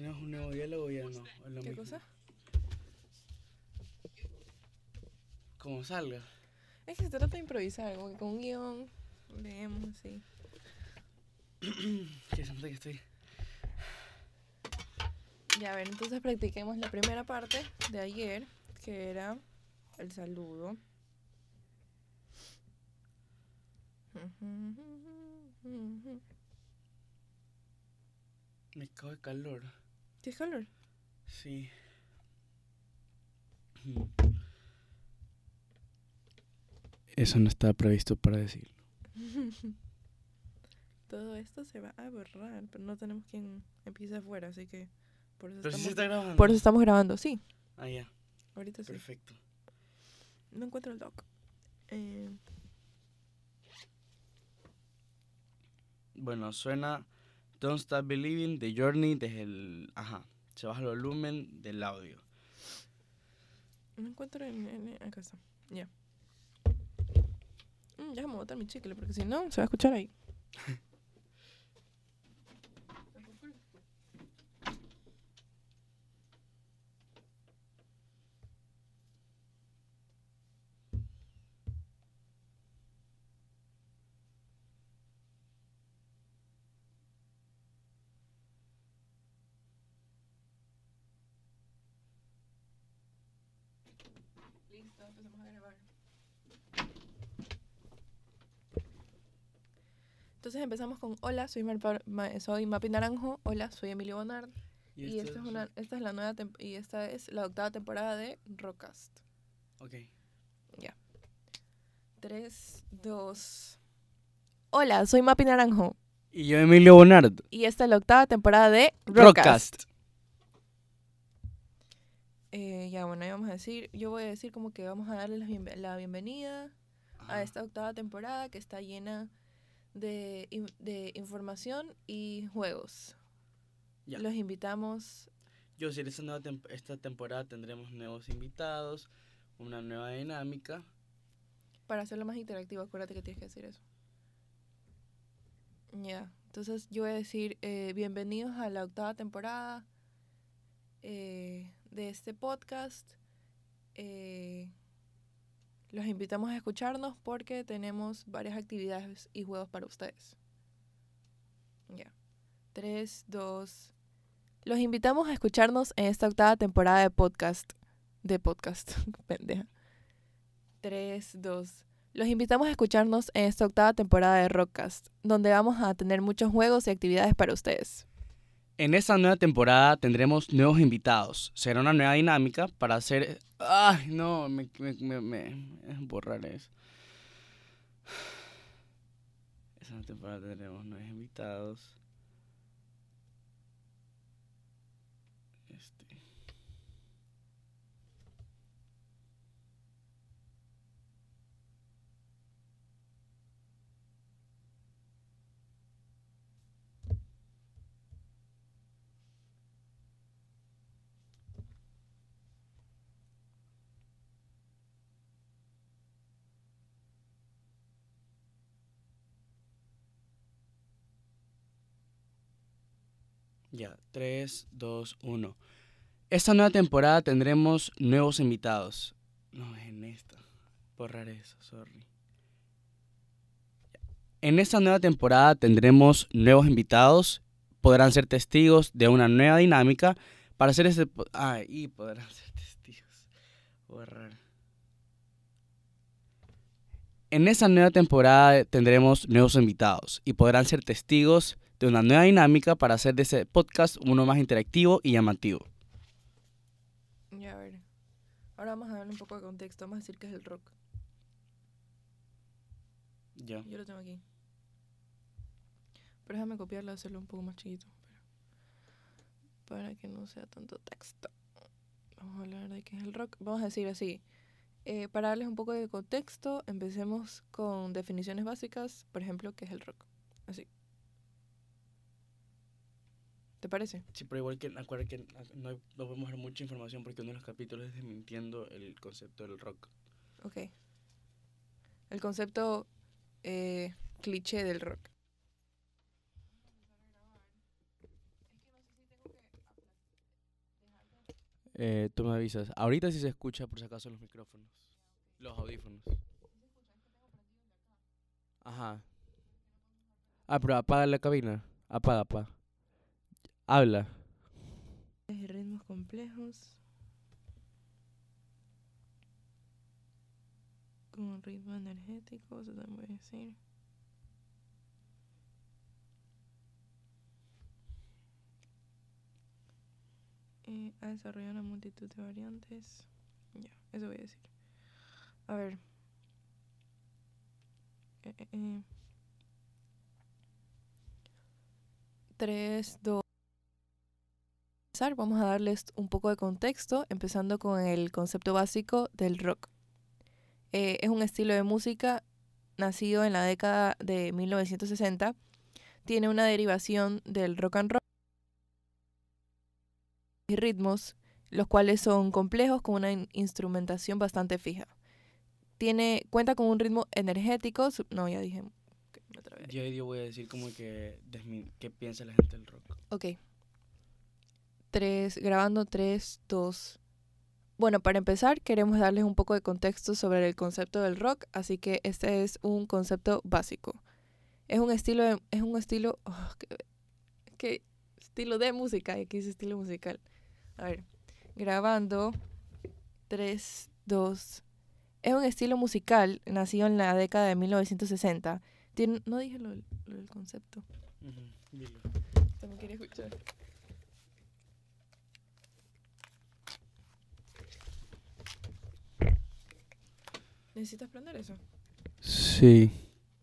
¿Tenemos un nuevo diálogo ya no? ¿Es lo ¿Qué mismo? cosa? Como salga. Es que se trata de improvisar, como que con un guion leemos así. Que siento que estoy. Ya, a ver, entonces practiquemos la primera parte de ayer, que era el saludo. Me cago de calor. ¿Tienes calor? Sí. Eso no estaba previsto para decirlo. Todo esto se va a borrar, pero no tenemos quien empiece afuera, así que por eso, Pero sí estamos, está grabando. por eso estamos grabando. Sí, Ah, ya. ahorita sí. Perfecto. No encuentro el doc. Eh, Bueno, suena Don't Stop Believing The Journey desde el. Ajá. Se baja el volumen del audio. no encuentro en, en- acá está. Ya. Mm, déjame botar mi chicle porque si no se va a escuchar ahí. Entonces empezamos con Hola, soy, Ma- soy Mapi Naranjo. Hola, soy Emilio Bonard. Y, esta es una, esta es la nueva y esta es la octava temporada de Rockcast. Ok. 3, 2. Hola, soy Mapi Naranjo. Y yo, Emilio Bonard. Y esta es la octava temporada de Rockcast. Rockcast. Eh, ya, bueno, ahí vamos a decir, yo voy a decir como que vamos a darle la, bienve- la bienvenida a esta octava temporada que está llena de, de información y juegos. Ya. Los invitamos. Yo, si esta, nueva tem- esta temporada tendremos nuevos invitados, una nueva dinámica. Para hacerlo más interactivo, acuérdate que tienes que decir eso. Ya, entonces yo voy a decir eh, bienvenidos a la octava temporada eh, de este podcast. Eh, los invitamos a escucharnos porque tenemos varias actividades y juegos para ustedes. Ya. Tres, dos. Los invitamos a escucharnos en esta octava temporada de podcast. De podcast, pendeja. 3, 2. Los invitamos a escucharnos en esta octava temporada de Rockcast, donde vamos a tener muchos juegos y actividades para ustedes. En esta nueva temporada tendremos nuevos invitados. Será una nueva dinámica para hacer... ¡Ay, no! Me, me, me, me- borrar eso. Esta temporada tendremos nuevos invitados. Este... Ya, 3, 2, 1. Esta nueva temporada tendremos nuevos invitados. No, en esta. Borrar eso, sorry. En esta nueva temporada tendremos nuevos invitados. Podrán ser testigos de una nueva dinámica para hacer este... Ah, y podrán ser testigos. Borrar. En esta nueva temporada tendremos nuevos invitados y podrán ser testigos de una nueva dinámica para hacer de ese podcast uno más interactivo y llamativo. Ya, a ver. Ahora vamos a darle un poco de contexto. Vamos a decir que es el rock. Ya. Yo lo tengo aquí. Pero déjame copiarlo y hacerlo un poco más chiquito. para que no sea tanto texto. Vamos a hablar de qué es el rock. Vamos a decir así. Eh, para darles un poco de contexto, empecemos con definiciones básicas. Por ejemplo, qué es el rock. Así. ¿Te parece? Sí, pero igual que acuérdate que no, hay- no podemos dar mucha información porque uno de los capítulos es desmintiendo el concepto del rock. Ok. El concepto eh, cliché del rock. Eh, tú me avisas. Ahorita sí se escucha por si acaso los micrófonos. Los audífonos. Ajá. Ah, pero apaga la cabina. Apaga, apaga. Habla. Ritmos complejos. Con ritmo energético, se también puede decir. Eh, ha desarrollado una multitud de variantes. Ya, eso voy a decir. A ver. Eh, eh, eh. 3, 2 vamos a darles un poco de contexto, empezando con el concepto básico del rock. Eh, es un estilo de música nacido en la década de 1960. Tiene una derivación del rock and roll y ritmos, los cuales son complejos con una instrumentación bastante fija. Tiene, cuenta con un ritmo energético. No, ya dije. Otra vez. Yo, yo voy a decir como que, piensa la gente del rock. Ok. Tres, grabando tres, dos. Bueno, para empezar, queremos darles un poco de contexto sobre el concepto del rock, así que este es un concepto básico. Es un estilo de, es un estilo, oh, qué, qué estilo de música, aquí dice estilo musical. A ver, grabando tres, dos. Es un estilo musical nacido en la década de 1960. Tiene, no dije lo, del- lo del concepto. También quería escuchar. ¿Necesitas prender eso? Sí,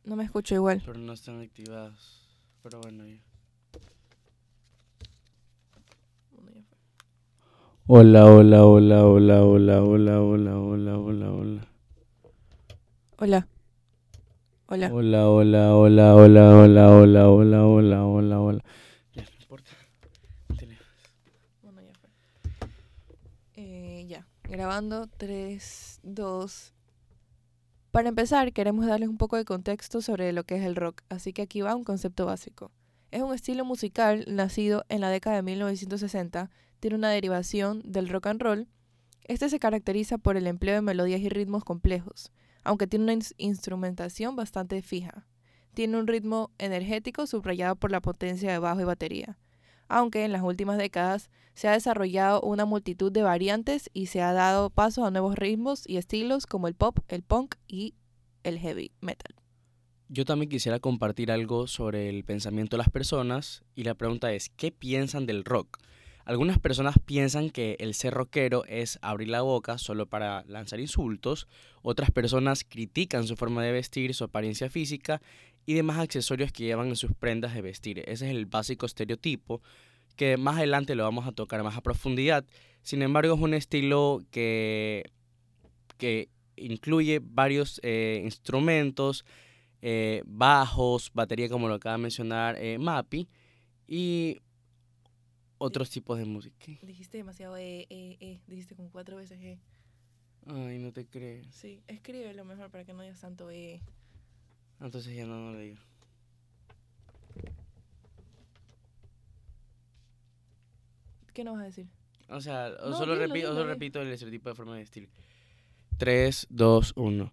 No me escucho igual. pero no están activadas. Pero bueno, ya. Hola, hola, hola, hola, hola, hola, hola, hola, hola, hola. Hola. Hola. Hola, hola, hola, hola, hola, hola, hola, hola, hola, hola. Ya, no importa. Bueno, ya fue. Eh, ya. Grabando 3, 2. Para empezar, queremos darles un poco de contexto sobre lo que es el rock, así que aquí va un concepto básico. Es un estilo musical nacido en la década de 1960, tiene una derivación del rock and roll. Este se caracteriza por el empleo de melodías y ritmos complejos, aunque tiene una ins- instrumentación bastante fija. Tiene un ritmo energético subrayado por la potencia de bajo y batería aunque en las últimas décadas se ha desarrollado una multitud de variantes y se ha dado paso a nuevos ritmos y estilos como el pop, el punk y el heavy metal. Yo también quisiera compartir algo sobre el pensamiento de las personas y la pregunta es, ¿qué piensan del rock? Algunas personas piensan que el ser rockero es abrir la boca solo para lanzar insultos, otras personas critican su forma de vestir, su apariencia física y demás accesorios que llevan en sus prendas de vestir. Ese es el básico estereotipo que más adelante lo vamos a tocar más a profundidad. Sin embargo, es un estilo que, que incluye varios eh, instrumentos, eh, bajos, batería como lo acaba de mencionar eh, Mapi y otros tipos de música. Dijiste demasiado E, E, E. Dijiste como cuatro veces E. Ay, no te crees. Sí, escríbelo mejor para que no digas tanto E. Entonces ya no, no lo digo. ¿Qué nos vas a decir? O sea, o No, solo, dilo, repi- o dilo, solo di. repito el estereotipo de forma de vestir. 3, 2, 1.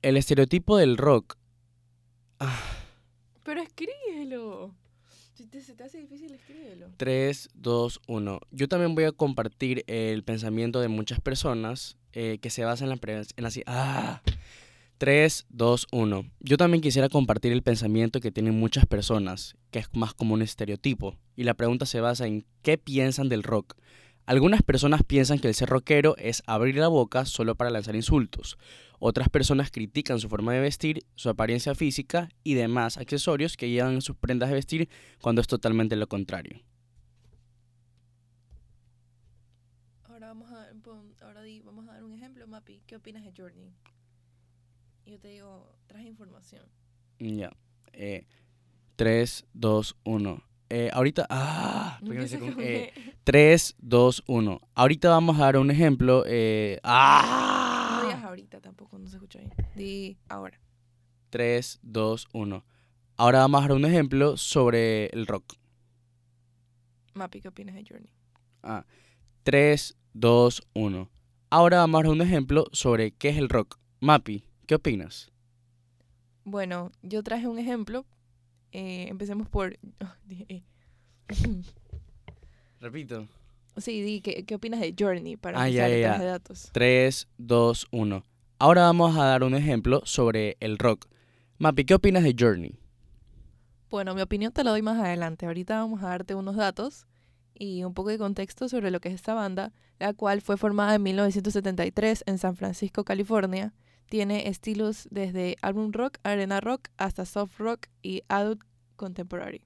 El estereotipo del rock. Ah, Pero escríbelo. Si te, se te hace difícil, escríbelo. 3, 2, 1. Yo también voy a compartir el pensamiento de muchas personas eh, que se basa en la en así. Ah. 3, 2, 1. Yo también quisiera compartir el pensamiento que tienen muchas personas, que es más como un estereotipo. Y la pregunta se basa en qué piensan del rock. Algunas personas piensan que el ser rockero es abrir la boca solo para lanzar insultos. Otras personas critican su forma de vestir, su apariencia física y demás accesorios que llevan en sus prendas de vestir cuando es totalmente lo contrario. Ahora vamos a, dar un ejemplo, Mapi. ¿Qué opinas de Journey? Y yo te digo, traje información. Ya. Eh, 3, 2, 1. Eh, ahorita. ¡Ah! Con- eh, E. 3, 2, 1. Ahorita vamos a dar un ejemplo. eh, No digas ¡Ah! ahorita tampoco, no se escucha bien. Di ahora. 3, 2, 1. Ahora vamos a dar un ejemplo sobre el rock. Mapi, ¿qué opinas de Journey? Ah, 3, 2, 1. Ahora vamos a dar un ejemplo sobre qué es el rock. Mapi, ¿qué opinas? Bueno, yo traje un ejemplo. Eh, empecemos por... eh. Repito. sí, di, ¿qué, ¿qué opinas de Journey? Para Ah, ya, ya. de datos. 3, 2, 1. Ahora vamos a dar un ejemplo sobre el rock. Mapi, ¿qué opinas de Journey? Bueno, mi opinión te la doy más adelante. Ahorita vamos a darte unos datos y un poco de contexto sobre lo que es esta banda, la cual fue formada en 1973 en San Francisco, California. Tiene estilos desde álbum rock, arena rock, hasta soft rock y adult contemporary.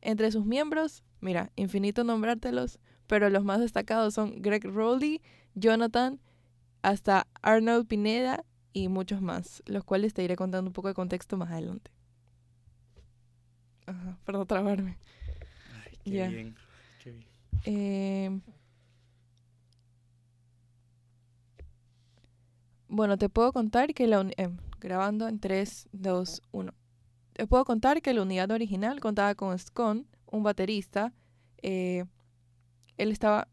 Entre sus miembros, mira, infinito nombrártelos, pero los más destacados son Greg Rowley, Jonathan, hasta Arnold Pineda y muchos más, los cuales te iré contando un poco de contexto más adelante. Ajá, para no trabarme. Ay, qué bien. Qué bien. Eh, bueno, te puedo contar que la em, grabando en 3, 2, 1. Te puedo contar que la unidad original contaba con Scon, un baterista. eh, él estaba.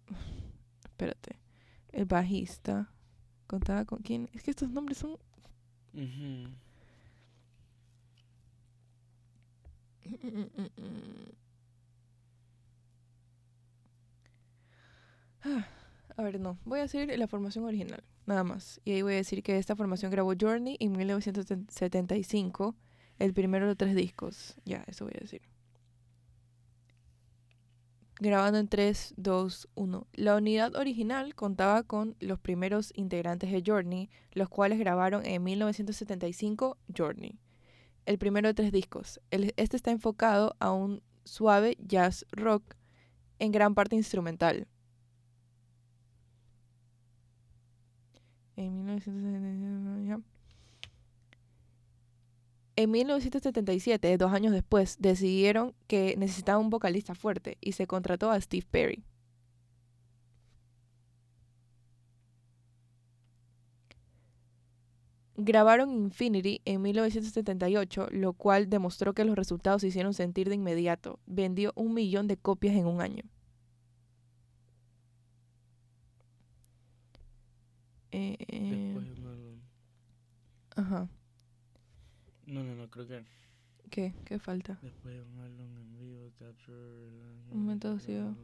Espérate. El bajista. Contaba con quién. Es que estos nombres son. Ujú. Ah, A ver, no. Voy a decir la formación original, nada más. Y ahí voy a decir que esta formación grabó Journey en 1975, el primero de tres discos. Ya, eso voy a decir. Grabando en 3, 2, 1. La unidad original contaba con los primeros integrantes de Journey, los cuales grabaron en 1975 Journey. El primero de tres discos. Este está enfocado a un suave jazz rock en gran parte instrumental. En 1977, ya. En 1977, dos años después, decidieron que necesitaban un vocalista fuerte y se contrató a Steve Perry. Grabaron Infinity en 1978, lo cual demostró que los resultados se hicieron sentir de inmediato. Vendió un millón de copias en un año. Eh, Después ajá. No, no, no, creo que ¿Qué? ¿Qué falta? después de un álbum en vivo, Capture... Un momento vacío.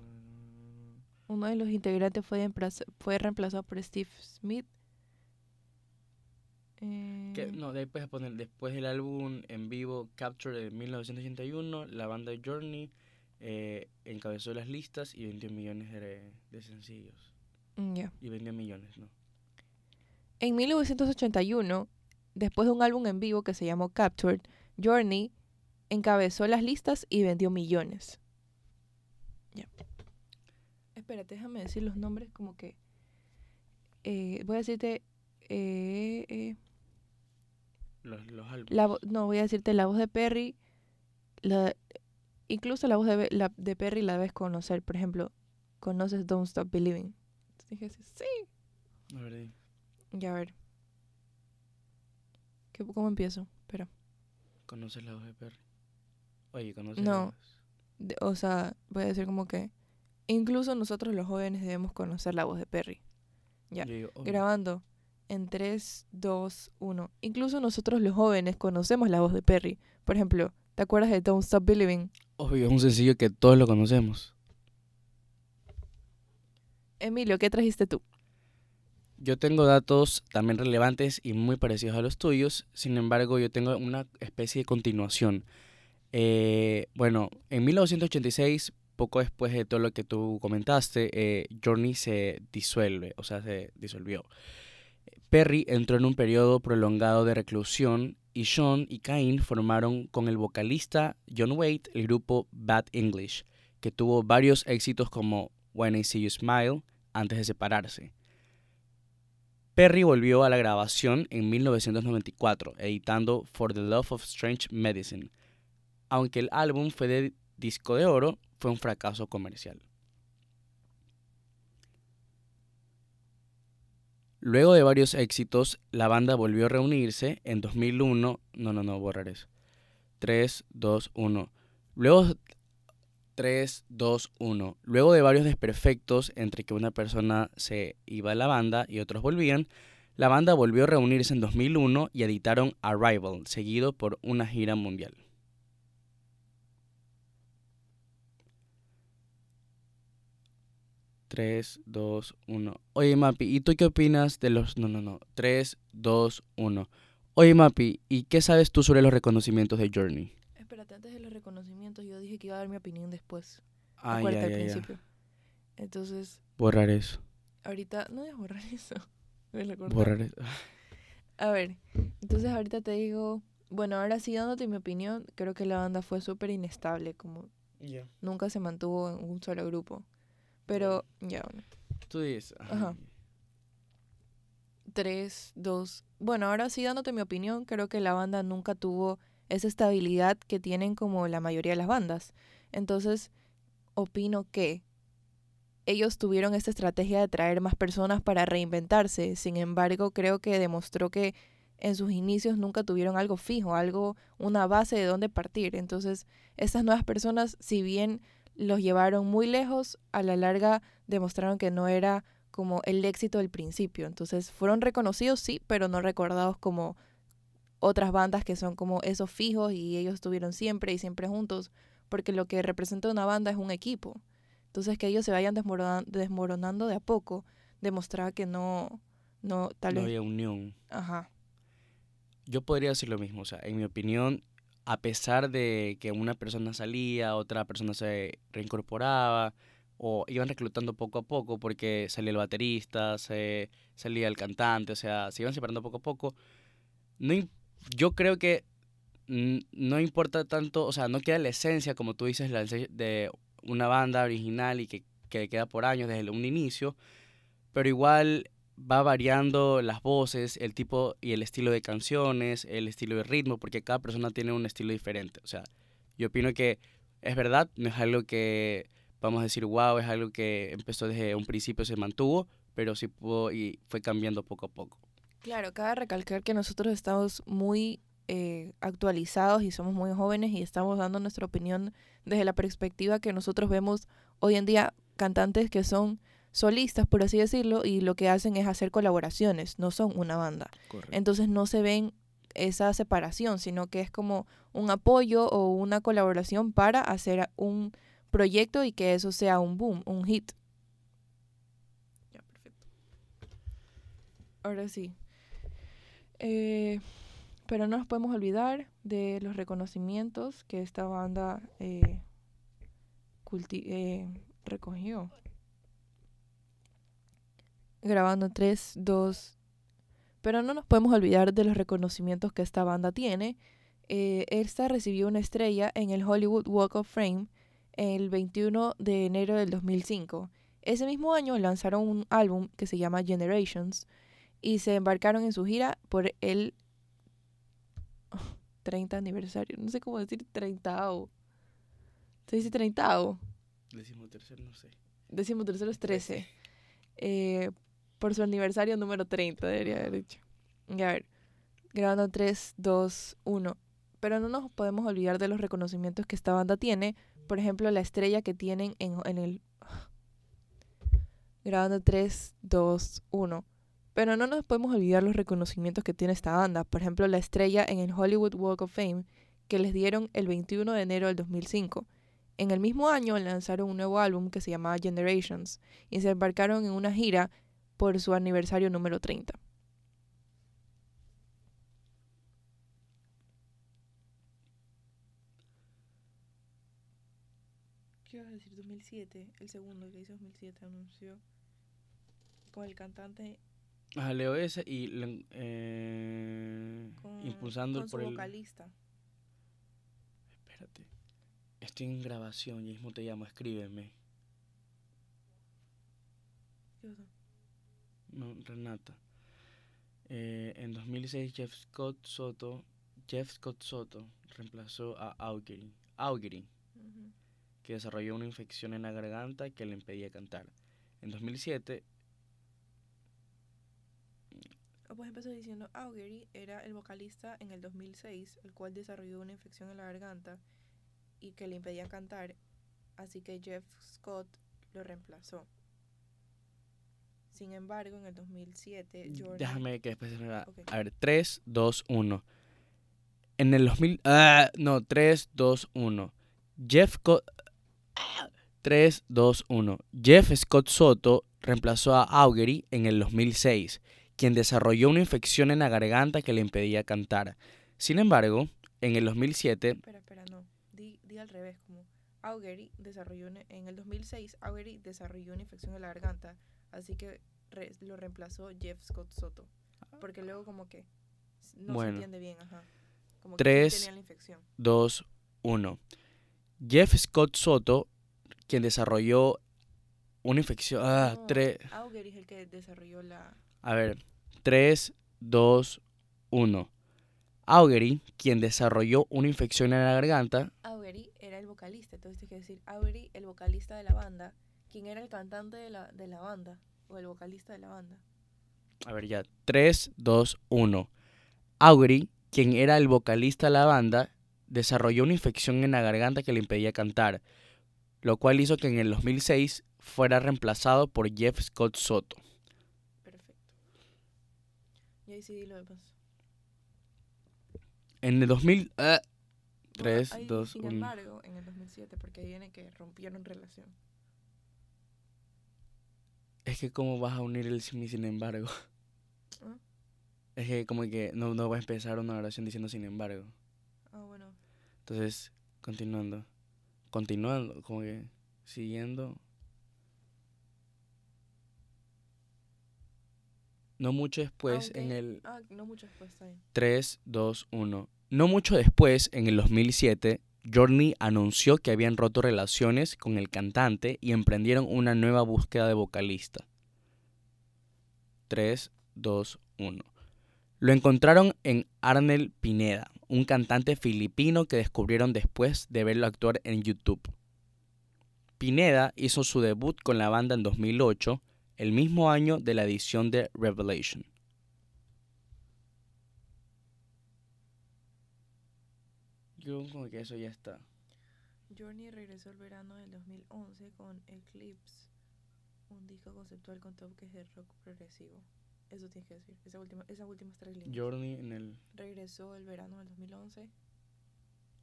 Uno de los integrantes fue, fue reemplazado por Steve Smith. Que, Eh, no, de ahí puedes poner después del álbum en vivo Capture de 1981, la banda Journey eh, encabezó las listas y vendió millones de, de sencillos. mm, ya. Y vendió millones, ¿no? En 1981, después de un álbum en vivo que se llamó Captured, Journey encabezó las listas y vendió millones. Ya. Espérate, déjame decir los nombres como que... eh, voy a decirte... eh, eh, Los, los la no, voy a decirte la voz de Perry. La, incluso la voz de, la, de Perry la debes conocer. Por ejemplo, ¿conoces Don't Stop Believing? Dije así, sí. A ver. Ya, a ver. ¿Qué, ¿Cómo empiezo? Espera. ¿Conoces la voz de Perry? Oye, ¿conoces No. las- De- o sea, voy a decir como que... Incluso nosotros los jóvenes debemos conocer la voz de Perry. Ya. Yo digo, obvio. Grabando en 3, 2, 1. Incluso nosotros los jóvenes conocemos la voz de Perry. Por ejemplo, ¿te acuerdas de Don't Stop Believing? Obvio, es un sencillo que todos lo conocemos. Emilio, ¿qué trajiste tú? Yo tengo datos también relevantes y muy parecidos a los tuyos, sin embargo yo tengo una especie de continuación. Eh, bueno, en 1986, poco después de todo lo que tú comentaste, eh, Journey se disuelve, o sea, se disolvió. Perry entró en un periodo prolongado de reclusión y Sean y Cain formaron con el vocalista John Waite el grupo Bad English, que tuvo varios éxitos como When I See You Smile antes de separarse. Perry volvió a la grabación en 1994, editando For the Love of Strange Medicine. Aunque el álbum fue de disco de oro, fue un fracaso comercial. Luego de varios éxitos, la banda volvió a reunirse en 2001. No, no, no, borrar eso. 3, 2, 1. Luego, 3, 2, 1. Luego de varios desperfectos entre que una persona se iba a la banda y otros volvían, la banda volvió a reunirse en 2001 y editaron Arrival, seguido por una gira mundial. Tres, dos, uno. Oye, Mapi, ¿y tú qué opinas de los... No, no, no. Tres, dos, uno. Oye, Mapi, ¿y qué sabes tú sobre los reconocimientos de Journey? Espérate, antes de los reconocimientos, yo dije que iba a dar mi opinión después. Ah, ya, al ya. Entonces, Borrar eso. ahorita. No a borrar eso. Me lo corté. Borrar eso. A ver, entonces ahorita te digo. Bueno, ahora sí, dándote mi opinión, creo que la banda fue súper inestable. Como nunca se mantuvo en un solo grupo. Pero, ya, bueno. Tú dices. Ajá. Tres, dos. Bueno, ahora sí, dándote mi opinión, creo que la banda nunca tuvo esa estabilidad que tienen como la mayoría de las bandas. Entonces, opino que ellos tuvieron esta estrategia de traer más personas para reinventarse. Sin embargo, creo que demostró que en sus inicios nunca tuvieron algo fijo, algo, una base de dónde partir. Entonces, estas nuevas personas, si bien los llevaron muy lejos, a la larga demostraron que no era como el éxito del principio. Entonces, fueron reconocidos, sí, pero no recordados como otras bandas que son como esos fijos y ellos estuvieron siempre y siempre juntos, porque lo que representa una banda es un equipo. Entonces, que ellos se vayan desmorona- desmoronando de a poco, demostraba que no, no, tal no vez, había unión. ajá, Yo podría decir lo mismo, o sea, en mi opinión, a pesar de que una persona salía, otra persona se reincorporaba, o iban reclutando poco a poco porque salía el baterista, se salía el cantante, o sea, se iban separando poco a poco. No, yo creo que no importa tanto, o sea, no queda la esencia, como tú dices, la de una banda original y que, que queda por años desde un inicio, pero igual va variando las voces, el tipo y el estilo de canciones, el estilo de ritmo, porque cada persona tiene un estilo diferente. O sea, yo opino que es verdad, no es algo que vamos a decir, wow, es algo que empezó desde un principio, se mantuvo, pero sí pudo y fue cambiando poco a poco. Claro, cabe recalcar que nosotros estamos muy eh, actualizados y somos muy jóvenes y estamos dando nuestra opinión desde la perspectiva que nosotros vemos hoy en día cantantes que son solistas, por así decirlo, y lo que hacen es hacer colaboraciones, no son una banda. Correcto. Entonces no se ven esa separación, sino que es como un apoyo o una colaboración para hacer un proyecto y que eso sea un boom, un hit. Ya, perfecto. Ahora sí. Eh, pero no nos podemos olvidar de los reconocimientos que esta banda eh, eh, recogió. Grabando 3, 2. Pero no nos podemos olvidar de los reconocimientos que esta banda tiene. Esta recibió una estrella en el Hollywood Walk of Fame el 21 de enero del 2005. Ese mismo año lanzaron un álbum que se llama Generations y se embarcaron en su gira por el 30 aniversario. No sé cómo decir 30 ¿Se dice 30 Decimos tercero, no sé. Décimo tercero es 13. Eh, por su aniversario número 30, debería haber dicho. Ya a ver, grabando 3, 2, 1. Pero no nos podemos olvidar de los reconocimientos que esta banda tiene. Por ejemplo, la estrella que tienen en, en el... Grabando 3, 2, 1. Pero no nos podemos olvidar los reconocimientos que tiene esta banda. Por ejemplo, la estrella en el Hollywood Walk of Fame que les dieron el 21 de enero del 2005. En el mismo año lanzaron un nuevo álbum que se llamaba Generations y se embarcaron en una gira por su aniversario número 30. ¿Qué ibas a decir? 2007, el segundo que hizo 2007 anunció con el cantante Ajá, leo ese y eh, con, impulsando con su por el... vocalista. Espérate. Estoy en grabación, y mismo te llamo, escríbeme. ¿Qué pasó? No, Renata. Eh, en 2006 Jeff Scott Soto, Jeff Scott Soto reemplazó a Augury, Augury, que desarrolló una infección en la garganta que le impedía cantar. En 2007, Ah, Pues empezó diciendo, Augury era el vocalista en el 2006, el cual desarrolló una infección en la garganta y que le impedía cantar. así que Jeff Scott lo reemplazó. Sin embargo, en el 2007, Journey... Déjame que después se me va. Ok. A ver, 3, 2, 1. En el 2000. Ah, no, 3, 2, 1. Jeff. Co- 3, 2, 1. Jeff Scott Soto reemplazó a Augery en el 2006, quien desarrolló una infección en la garganta que le impedía cantar. Sin embargo, en el 2007, Espera, espera, no. Di, di al revés, como Augery desarrolló una- en el 2006, Augery desarrolló una infección en la garganta, así que re- lo reemplazó Jeff Scott Soto. Porque luego como que no Bueno. se entiende bien, ajá. Como que quién Tres. tenía la infección. 2, 1. Jeff Scott Soto, quien desarrolló una infección. Ah, No, 3. Augery es el que desarrolló la... A ver, 3, 2, 1. Augery, quien desarrolló una infección en la garganta. Augery era el vocalista, entonces tienes que decir Augery, el vocalista de la banda, quien era el cantante de la, de la banda, o el vocalista de la banda. A ver, ya. 3, 2, 1. Augery, quien era el vocalista de la banda, desarrolló una infección en la garganta que le impedía cantar, lo cual hizo que en el 2006 fuera reemplazado por Jeff Scott Soto. Y ahí sí lo demás. En el 2000. ah, No, 3, ahí, 2, sin 1. embargo, en el 2007, porque ahí viene que rompieron relación. Es que, ¿cómo vas a unir el sin y sin embargo? ¿Ah? Es que, como que no, no vas a empezar una oración diciendo sin embargo. Ah, bueno. Entonces, continuando. Continuando, como que siguiendo. No mucho después, en el Ah, no mucho después, está bien. 3, 2, 1. No mucho después, en el 2007, Journey anunció que habían roto relaciones con el cantante y emprendieron una nueva búsqueda de vocalista. 3, 2, 1. Lo encontraron en Arnel Pineda, un cantante filipino que descubrieron después de verlo actuar en YouTube. Pineda hizo su debut con la banda en 2008, el mismo año de la edición de Revelation. Yo como que eso ya está. Journey regresó el verano del 2011 con Eclipse, un disco conceptual con toques de rock progresivo. Eso tienes que decir, esa última, esas últimas tres líneas. Journey en el... Regresó el verano del 2011.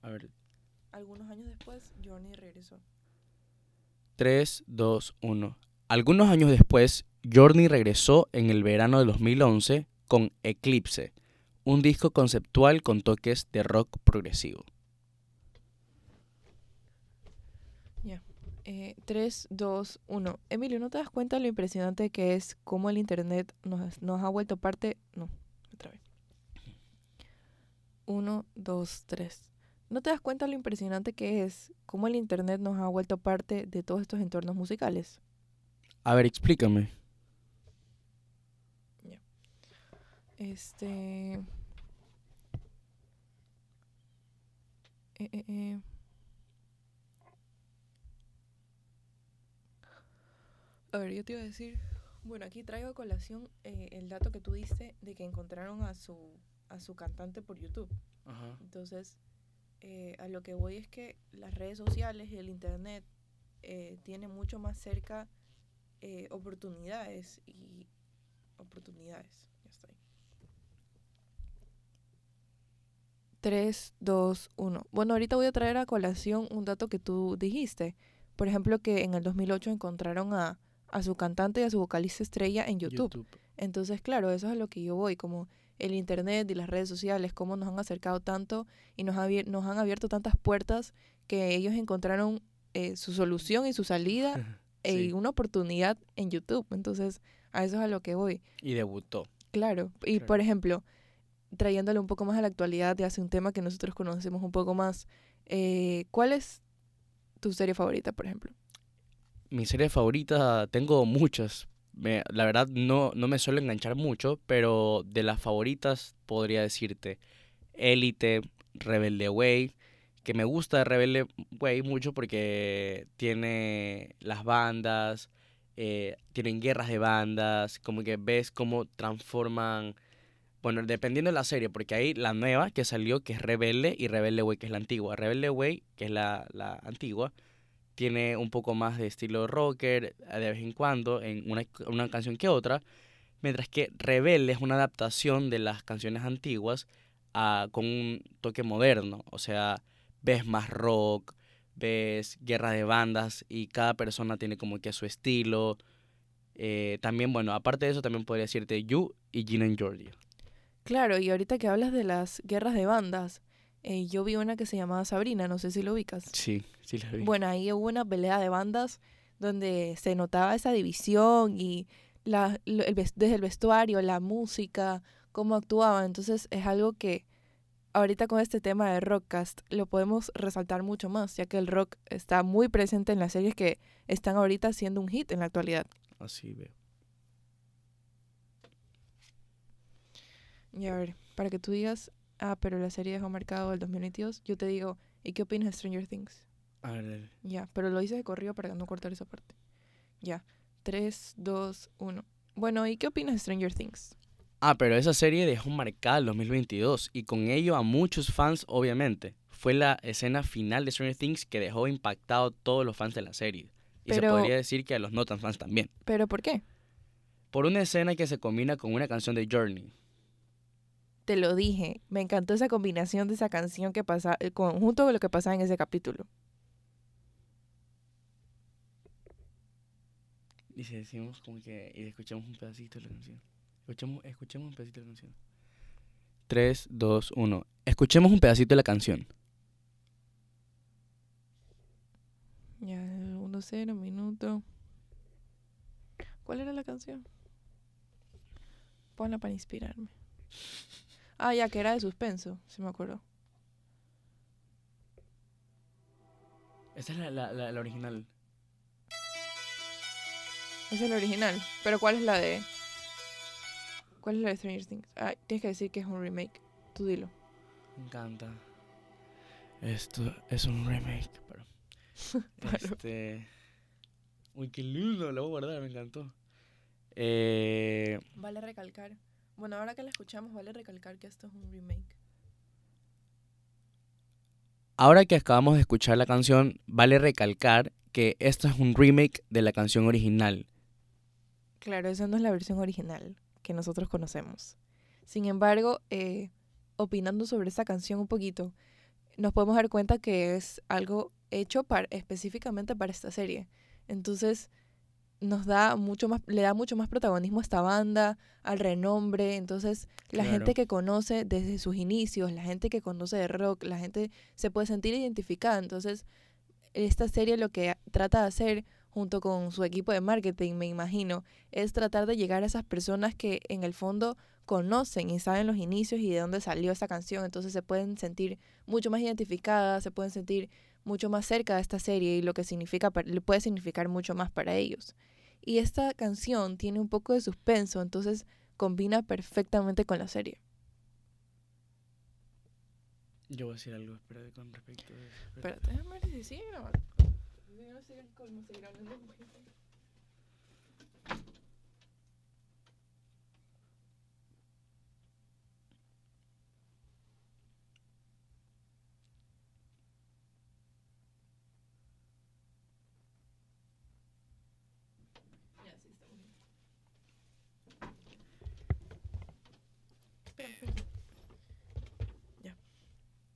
A ver, Algunos años después, Journey regresó. 3, 2, 1. Algunos años después, Journey regresó en el verano de 2011 con Eclipse, un disco conceptual con toques de rock progresivo. Eh, 3, 2, 1. Emilio, ¿no te das cuenta lo impresionante que es cómo el Internet nos, nos ha vuelto parte... No, otra vez. 1, 2, 3. ¿No te das cuenta lo impresionante que es cómo el Internet nos ha vuelto parte de todos estos entornos musicales? A ver, explícame. Este... Eh, eh, eh. A ver, yo te iba a decir, bueno, aquí traigo a colación eh, el dato que tú diste de que encontraron a su, a su cantante por YouTube. Ajá. Entonces, eh, a lo que voy es que las redes sociales y el Internet eh, tiene mucho más cerca eh, oportunidades y oportunidades. Ya ahí. 3, 2, 1. Bueno, ahorita voy a traer a colación un dato que tú dijiste. Por ejemplo, que en el 2008 encontraron a, a su cantante y a su vocalista estrella en YouTube. Entonces, claro, eso es a lo que yo voy, como el Internet y las redes sociales, cómo nos han acercado tanto y nos, nos han abierto tantas puertas que ellos encontraron eh, su solución y su salida eh, y Sí. una oportunidad en YouTube. Entonces, a eso es a lo que voy. Y debutó. Claro. Y, Claro. por ejemplo, trayéndole un poco más a la actualidad de hace un tema que nosotros conocemos un poco más, eh, ¿cuál es tu serie favorita, por ejemplo? Mi serie favorita, tengo muchas. Me- la verdad no, no me suelo enganchar mucho, pero de las favoritas podría decirte Élite, Rebelde Way, que me gusta de Rebelde Way mucho porque tiene las bandas, eh, tienen guerras de bandas, como que ves cómo transforman, bueno, dependiendo de la serie, porque hay la nueva que salió, que es Rebelde, y Rebelde Way, que es la antigua. Rebelde Way, que es la, la antigua, tiene un poco más de estilo rocker de vez en cuando, en una, una canción que otra, mientras que Rebelde es una adaptación de las canciones antiguas a, con un toque moderno, o sea, ves más rock, ves guerra de bandas y cada persona tiene como que su estilo. Eh, también, bueno, aparte de eso, también podría decirte You y Gina and Georgia. Claro, y ahorita que hablas de las guerras de bandas, eh, yo vi una que se llamaba Sabrina, no sé si lo ubicas. Sí, sí la vi. Bueno, ahí hubo una pelea de bandas donde se notaba esa división y la, el, desde el vestuario, la música, cómo actuaban. Entonces es algo que ahorita con este tema de Rockcast lo podemos resaltar mucho más, ya que el rock está muy presente en las series que están ahorita siendo un hit en la actualidad. Así veo. Y a ver, para que tú digas, ah, pero la serie dejó marcado el 2022, yo te digo, ¿y qué opinas de Stranger Things? A ver, Ya, pero lo hice de corrido para no cortar esa parte. Ya, 3, 2, 1. Bueno, ¿y qué opinas de Stranger Things? Ah, pero esa serie dejó marcada el 2022 y con ello a muchos fans, obviamente. Fue la escena final de Stranger Things que dejó impactado a todos los fans de la serie. Y se podría decir que a los no tan fans también. ¿Pero por qué? Por una escena que se combina con una canción de Journey. Te lo dije, me encantó esa combinación de esa canción que pasa, el conjunto de lo que pasaba en ese capítulo. Y si decimos como que... Y escuchamos un pedacito de la canción. Escuchemos, escuchemos un pedacito de la canción. 3, 2, 1. Escuchemos un pedacito de la canción. Ya, 1, 0, minuto. ¿Cuál era la canción? Ponla para inspirarme. Ah, ya, que era de suspenso, si me acuerdo. Esa es la, la, la, la original. Esa es la original. Pero ¿cuál es la de...? ¿Cuál es la de Stranger Things? Ah, tienes que decir que es un remake. Tú dilo. Me encanta. Esto es un remake. Pero, este. Uy, qué lindo, lo voy a guardar, me encantó. Eh, Vale recalcar. Bueno, ahora que la escuchamos, vale recalcar que esto es un remake. ahora que acabamos de escuchar la canción, vale recalcar que esto es un remake de la canción original. Claro, esa no es la versión original que nosotros conocemos. Sin embargo, eh, opinando sobre esta canción un poquito, nos podemos dar cuenta que es algo hecho para, específicamente para esta serie. Entonces, nos da mucho más, le da mucho más protagonismo a esta banda, al renombre. Entonces, la Claro. gente que conoce desde sus inicios, la gente que conoce de rock, la gente se puede sentir identificada. Entonces, esta serie lo que trata de hacer junto con su equipo de marketing, me imagino, es tratar de llegar a esas personas que en el fondo conocen y saben los inicios y de dónde salió esa canción, entonces se pueden sentir mucho más identificadas, se pueden sentir mucho más cerca de esta serie y lo que significa puede significar mucho más para ellos. Y esta canción tiene un poco de suspenso, entonces combina perfectamente con la serie. Yo voy a decir algo, espérate, con respecto a. Espérate, déjame ver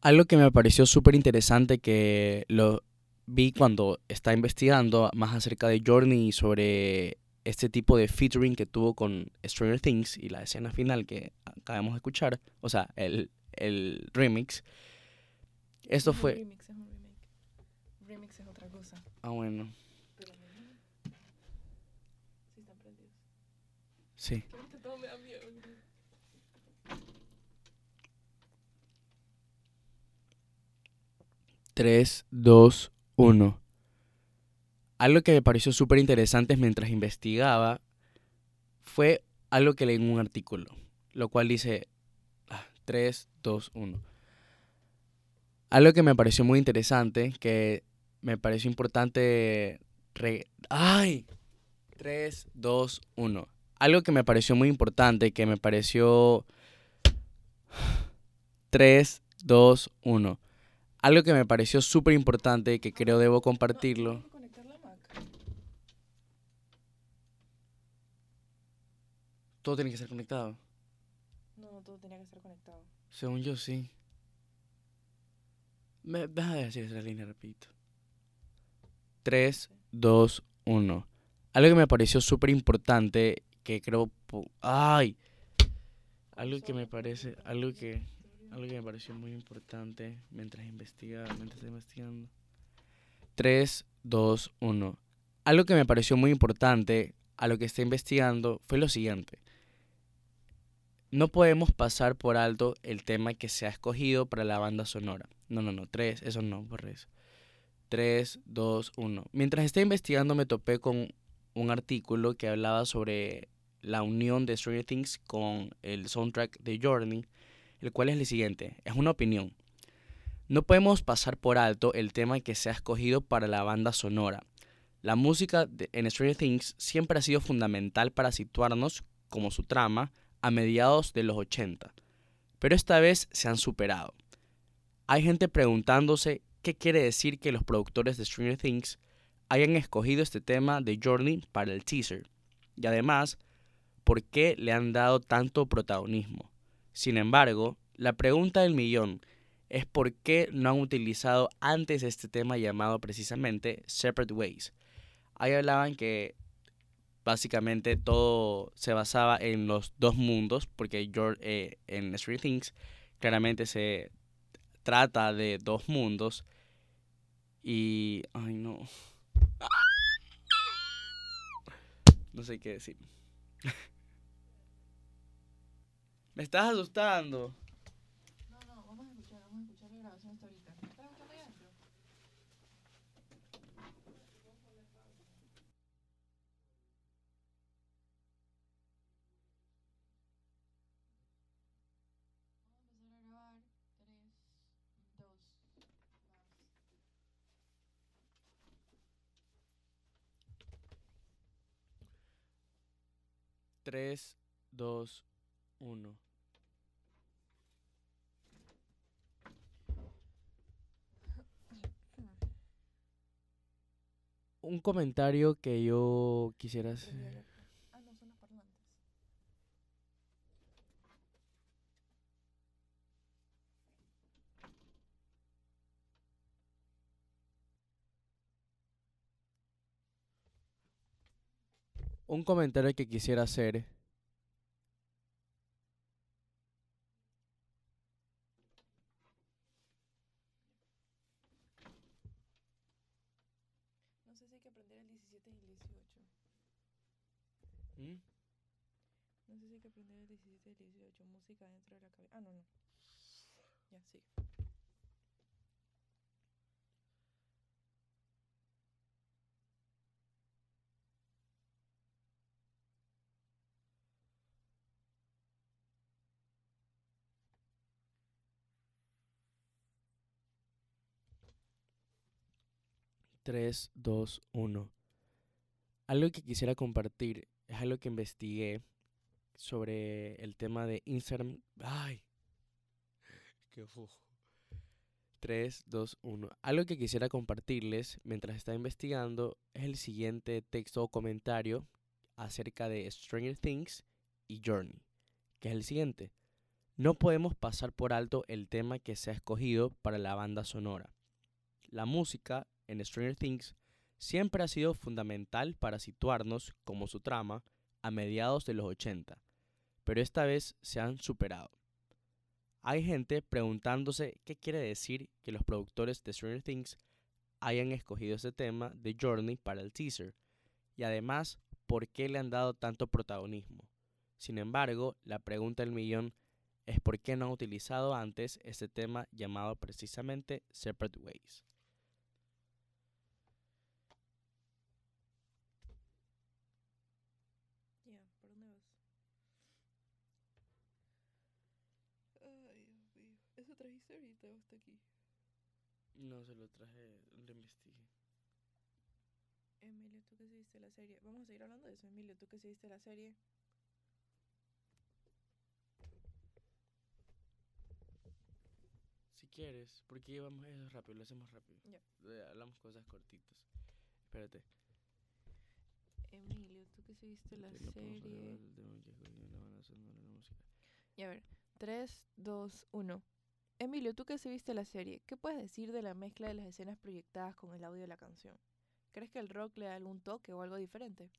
Algo que me pareció súper interesante que lo vi cuando estaba investigando más acerca de Journey y sobre este tipo de featuring que tuvo con Stranger Things y la escena final que acabamos de escuchar, o sea, el, el remix. Esto Es fue... Remix, es un remake. Remix es otra cosa. Ah, bueno, Sí. Tres, dos, uno. Algo que me pareció súper interesante mientras investigaba fue algo que leí en un artículo, lo cual dice ah, 3, 2, 1. Algo que me pareció muy interesante, que me pareció importante... re- ¡Ay! 3, 2, 1. Algo que me pareció muy importante, que me pareció... 3, 2, 1 algo que me pareció súper importante, que creo debo compartirlo. Todo tiene que ser conectado. No, no todo tenía que ser conectado. Según yo, sí. Me, deja de decir esa línea, repito. 3, 2, 1. Algo que me pareció súper importante, que creo... ¡Ay! Algo que me parece... Algo que... Algo que me pareció muy importante mientras investigaba, mientras investigando. 3, 2, 1. Algo que me pareció muy importante a lo que está investigando fue lo siguiente. No podemos pasar por alto el tema que se ha escogido para la banda sonora. No, no, no, 3, eso no, borré eso. 3, 2, 1. Mientras estaba investigando me topé con un artículo que hablaba sobre la unión de Stranger Things con el soundtrack de Journey, el cual es el siguiente, es una opinión. No podemos pasar por alto el tema que se ha escogido para la banda sonora. La música de- en Stranger Things siempre ha sido fundamental para situarnos, como su trama, a mediados de los 80, pero esta vez se han superado. Hay gente preguntándose qué quiere decir que los productores de Stranger Things hayan escogido este tema de Journey para el teaser, y además, por qué le han dado tanto protagonismo. Sin embargo, la pregunta del millón es por qué no han utilizado antes este tema llamado precisamente Separate Ways. Ahí hablaban que básicamente todo se basaba en los dos mundos, porque George, eh, en Stranger Things claramente se trata de dos mundos y... Ay, no. No sé qué decir. Me estás asustando. No, no, vamos a escuchar, vamos a escuchar la grabación hasta ahorita. ¿Estás escuchando ahí adentro? Vamos a empezar a grabar. 3, 2, vas. Tres, dos, uno. Un comentario que yo quisiera hacer. Ah, no, son los parlantes. Un comentario que quisiera hacer. 3, 2, 1. Algo que quisiera compartir es algo que investigué sobre el tema de Instagram. ¡Ay! ¡Qué fujo! 3, 2, 1. Algo que quisiera compartirles mientras estaba investigando es el siguiente texto o comentario acerca de Stranger Things y Journey, que es el siguiente. No podemos pasar por alto el tema que se ha escogido para la banda sonora. La música en Stranger Things siempre ha sido fundamental para situarnos, como su trama, a mediados de los 80, pero esta vez se han superado. Hay gente preguntándose qué quiere decir que los productores de Stranger Things hayan escogido ese tema de Journey para el teaser, y además por qué le han dado tanto protagonismo. Sin embargo, la pregunta del millón es por qué no han utilizado antes este tema llamado precisamente Separate Ways. Ya, ¿por dónde vas? Ay, Dios mío. ¿Eso o está aquí? No se lo traje, lo investigué. Emilio, tú que sí viste la serie. Vamos a seguir hablando de eso, Emilio. Tú que sí viste la serie. Si quieres, porque llevamos eso rápido, lo hacemos rápido. Ya. Hablamos cosas cortitas. Espérate. Emilio, tú que sí viste la serie. Y a ver, 3, 2, 1. Emilio, tú que sí viste la serie, ¿qué puedes decir de la mezcla de las escenas proyectadas con el audio de la canción? ¿Crees que el rock le da algún toque o algo diferente?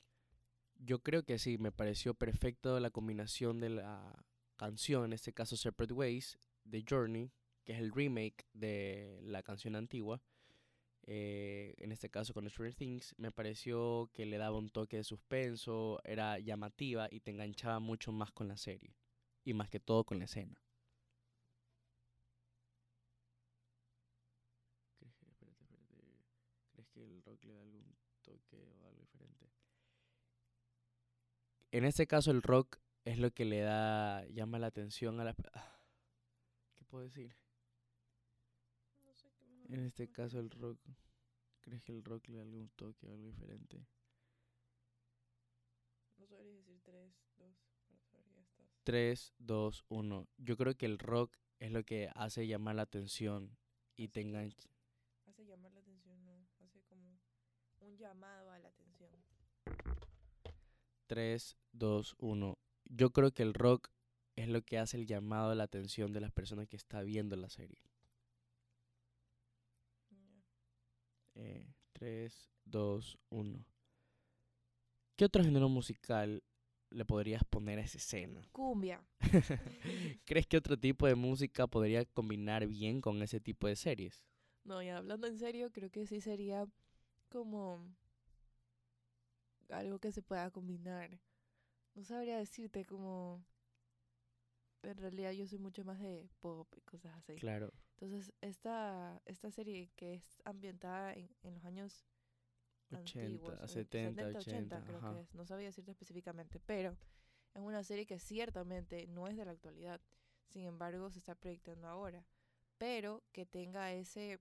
Yo creo que sí, me pareció perfecto la combinación de la canción, en este caso Separate Ways, de Journey, que es el remake de la canción antigua. eh, en este caso con Stranger Things, me pareció que le daba un toque de suspenso, era llamativa y te enganchaba mucho más con la serie. Y más que todo con la escena. ¿Crees que, espérate, espérate, ¿Crees que el rock le da algún toque o algo diferente? En este caso el rock es lo que le da, llama la atención a la... ah, ¿Qué puedo decir? No sé qué En este caso el rock, ¿crees que el rock le da algún toque o algo diferente? No sabría decir 3, 2, para saber ya estás. 3, 2, 1. Yo creo que el rock es lo que hace llamar la atención y te Así es. engancha. Hace llamar la atención, no. Hace como un llamado. 3, 2, 1. Yo creo que el rock es lo que hace el llamado a la atención de las personas que está viendo la serie. Ya. 3, 2, 1. ¿Qué otro género musical le podrías poner a esa escena? Cumbia. ¿Crees que otro tipo de música podría combinar bien con ese tipo de series? No, ya hablando en serio, creo que sí sería como algo que se pueda combinar. No sabría decirte como... En realidad yo soy mucho más de pop y cosas así. Claro. Entonces, esta, esta serie que es ambientada en, en los años 80, antiguos, en 70, 80, 80 creo ajá. que es, no sabía decirte específicamente, pero es una serie que ciertamente no es de la actualidad, sin embargo se está proyectando ahora, pero que tenga ese,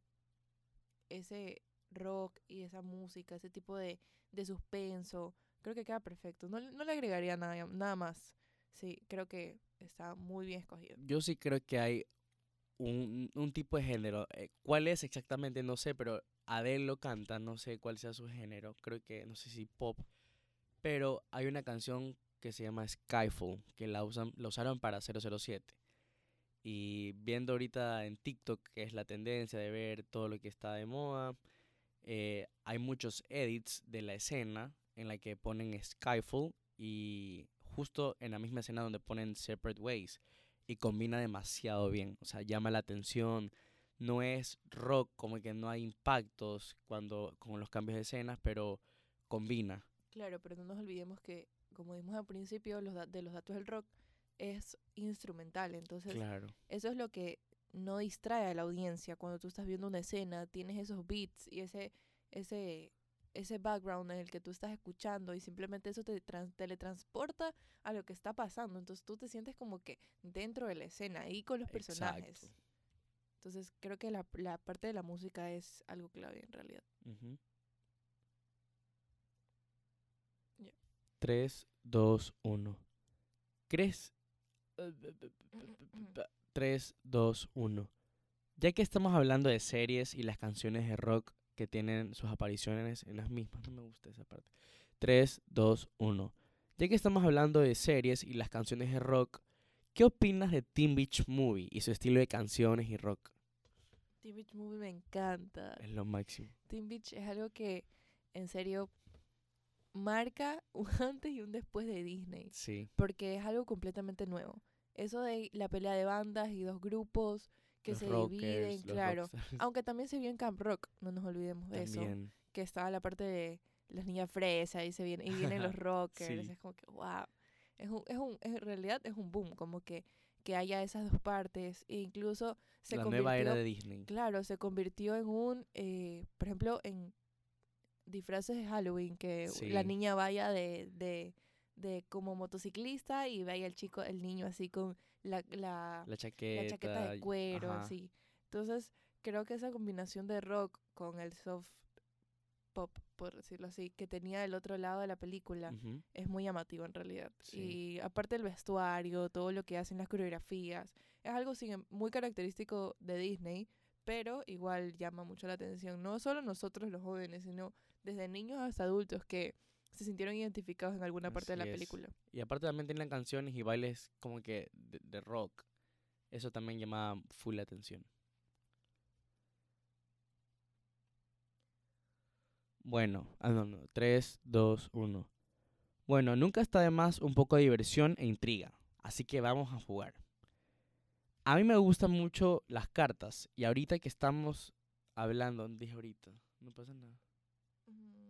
ese rock y esa música, ese tipo de, de suspenso, creo que queda perfecto, no, no le agregaría nada, nada más, sí, creo que está muy bien escogido. Yo sí creo que hay un, un tipo de género. eh, ¿Cuál es exactamente? No sé, pero Adele lo canta, no sé cuál sea su género. Creo que, no sé si pop. Pero hay una canción que se llama Skyfall, que la, usan, la usaron para 007. Y viendo ahorita en TikTok, que es la tendencia de ver todo lo que está de moda, eh, hay muchos edits de la escena en la que ponen Skyfall y justo en la misma escena donde ponen Separate Ways y combina demasiado bien, o sea, llama la atención, no es rock, como que no hay impactos cuando con los cambios de escenas, pero combina. Claro, pero no nos olvidemos que, como dijimos al principio, los de los datos del rock es instrumental. Entonces, Claro. eso es lo que no distrae a la audiencia. Cuando tú estás viendo una escena, tienes esos beats y ese, ese, ese background en el que tú estás escuchando y simplemente eso te trans- teletransporta a lo que está pasando. Entonces tú te sientes como que dentro de la escena, ahí con los personajes. Exacto. Entonces creo que la, la parte de la música es algo clave en realidad. Ujú. Ya. 3, 2, 1. ¿Crees? 3, 2, 1. Ya que estamos hablando de series y las canciones de rock que tienen sus apariciones en las mismas, no me gusta esa parte. 3, 2, 1. Ya que estamos hablando de series y las canciones de rock, ¿qué opinas de Teen Beach Movie y su estilo de canciones y rock? Teen Beach Movie me encanta. Es lo máximo. Teen Beach es algo que en serio marca un antes y un después de Disney, Sí. porque es algo completamente nuevo. Eso de la pelea de bandas y dos grupos que Los se rockers, dividen, claro. rockstars Aunque también se vio en Camp Rock, no nos olvidemos de eso, que estaba la parte de las niñas fresas y se vienen y vienen los rockers, Sí. es como que wow. Es un, es un, en realidad es un boom, como que, que haya esas dos partes. E incluso se la convirtió, nueva era de Disney. Claro, se convirtió en un, eh, por ejemplo, en disfraces de Halloween, que la niña vaya de, de, de como motociclista y vaya el chico, el niño así con la, la, La chaqueta. la chaqueta de cuero, ajá. así. Entonces, creo que esa combinación de rock con el soft pop, por decirlo así, que tenía del otro lado de la película, es muy llamativo en realidad. Sí. Y aparte el vestuario, todo lo que hacen las coreografías, es algo sin- muy característico de Disney, pero igual llama mucho la atención. No solo nosotros los jóvenes, sino desde niños hasta adultos que se sintieron identificados en alguna parte de la es. película. Y aparte también tienen canciones y bailes como que de, de rock. Eso también llamaba full la atención. Bueno, ah, no, no. 3, 2, 1. Bueno, nunca está de más un poco de diversión e intriga. Así que vamos a jugar. A mí me gustan mucho las cartas. Y ahorita que estamos hablando, dije ahorita, no pasa nada. Mm,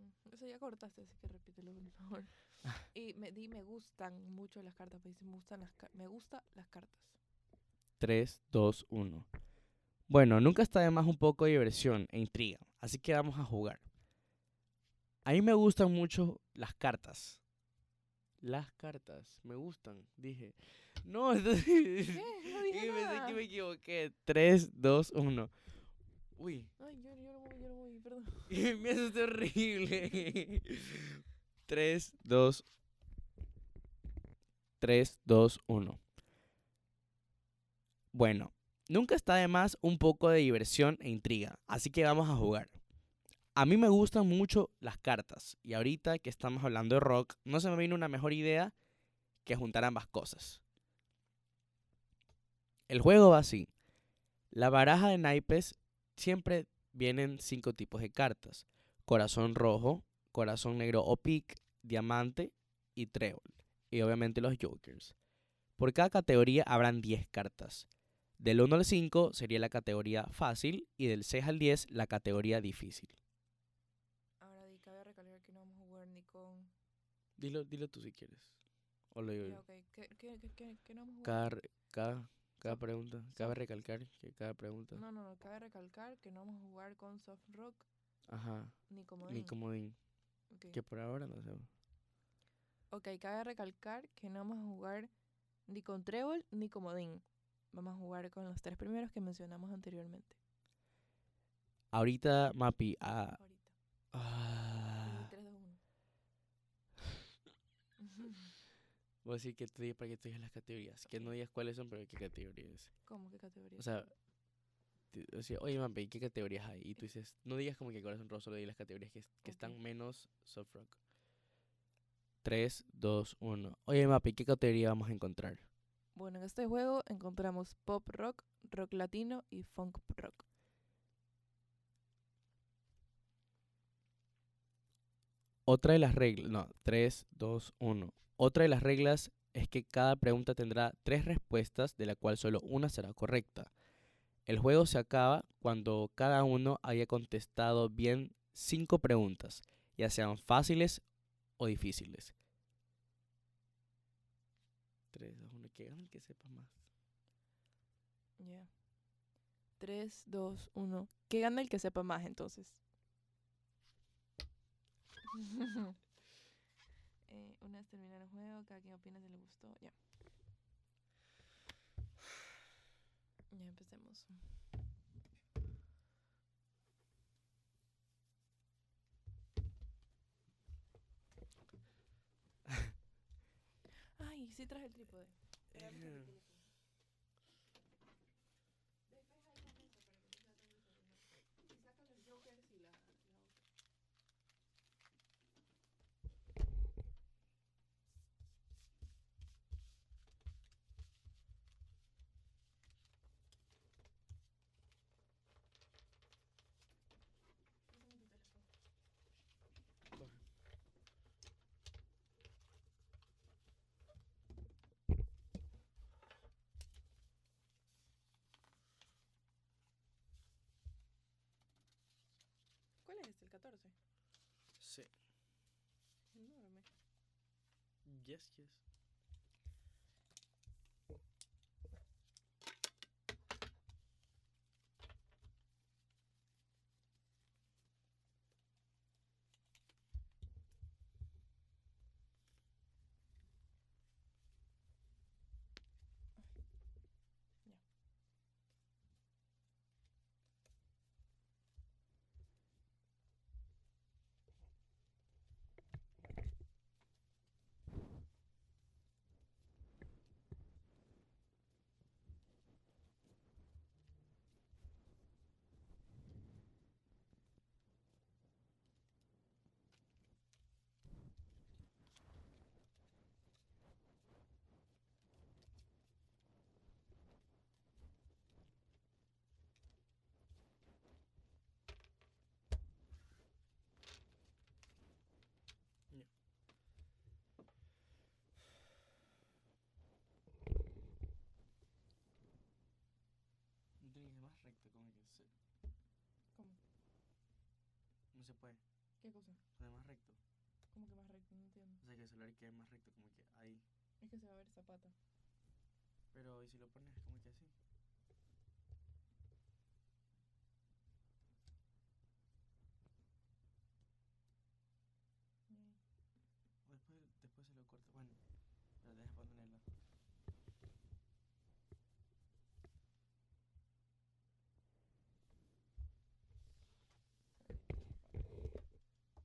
Eso ya cortaste, así que repítelo, por favor. Y me di me gustan mucho las cartas, pues dice, me gustan las me gusta las cartas. 3, 2, 1. Bueno, nunca está de más un poco de diversión e intriga, así que vamos a jugar. A mí me gustan mucho las cartas. Las cartas, me gustan, dije. No, entonces... ¿Qué? No dije pensé nada. que me equivoqué. 3, 2, 1. Uy, Ay, yo, yo no voy, yo no voy, perdón. me asusté horrible. 3, 2, 3, 2, 1. Bueno, nunca está de más un poco de diversión e intriga, así que vamos a jugar. A mí me gustan mucho las cartas, y ahorita que estamos hablando de rock, no se me viene una mejor idea que juntar ambas cosas. El juego va así. La baraja de naipes siempre vienen cinco tipos de cartas. Corazón rojo, corazón negro o pic, diamante y trébol. Y obviamente los jokers. Por cada categoría habrán 10 cartas. Del 1 al 5 sería la categoría fácil y del 6 al 10 la categoría difícil. Ahora di, cabe recalcar que no vamos a jugar ni con... Dilo, dilo tú si quieres. O lo digo Ya, yo. ok, ¿qué, qué, qué, qué- qué no vamos a jugar? Cada, re- cada, pregunta. Cabe recalcar que cada pregunta. No, no, no, cabe recalcar que no vamos a jugar con soft rock Ajá. ni como Ni comodín. Que por ahora no sé. Ok, cabe recalcar que no vamos a jugar ni con trébol ni comodín. Vamos a jugar con los tres primeros que mencionamos anteriormente. Ahorita, Mapi. ah, Ahorita. ah, 3, 2, 1. Voy a decir que tú digas para que tú digas las categorías. Que no digas cuáles son, pero qué categorías. ¿Cómo? ¿Qué categoría? O sea, te- o sea, oye, Mapi, ¿qué categorías hay? Y tú dices, no digas como que corazón rojo, solo digas las categorías que, que están menos soft rock. 3, 2, 1. Oye, Mapi, ¿qué categoría vamos a encontrar? Bueno, en este juego encontramos pop rock, rock latino y funk rock. Otra de las reglas, no, 3, 2, 1. Otra de las reglas es que cada pregunta tendrá tres respuestas, de la cual solo una será correcta. El juego se acaba cuando cada uno haya contestado bien cinco preguntas, ya sean fáciles o difíciles. 3, 2, 1, que gane el que sepa más. Ya. 3, 2, 1. ¿Qué gana el que sepa más entonces? Eh, una vez terminado el juego, cada quien opina si le gustó. Ya. Ya empecemos. Ay, sí traje el trípode. Eh. poquito, ya fue. Despeja ahí la mesa para que no sea tan desordenado. Y saca los jokers y la, la otra. Pásame tu teléfono. ¿Cuál es este? ¿El 14? Sí. Enorme. Yes, yes. Ya. No se puede. ¿Qué cosa? Poner más recto. ¿Cómo que más recto? No entiendo. O sea, que el celular quede más recto, como que ahí. Es que se va a ver zapata. Pero, ¿y si lo pones como que así? Mm. O después, después se lo corto. Bueno, pero deja ponerla.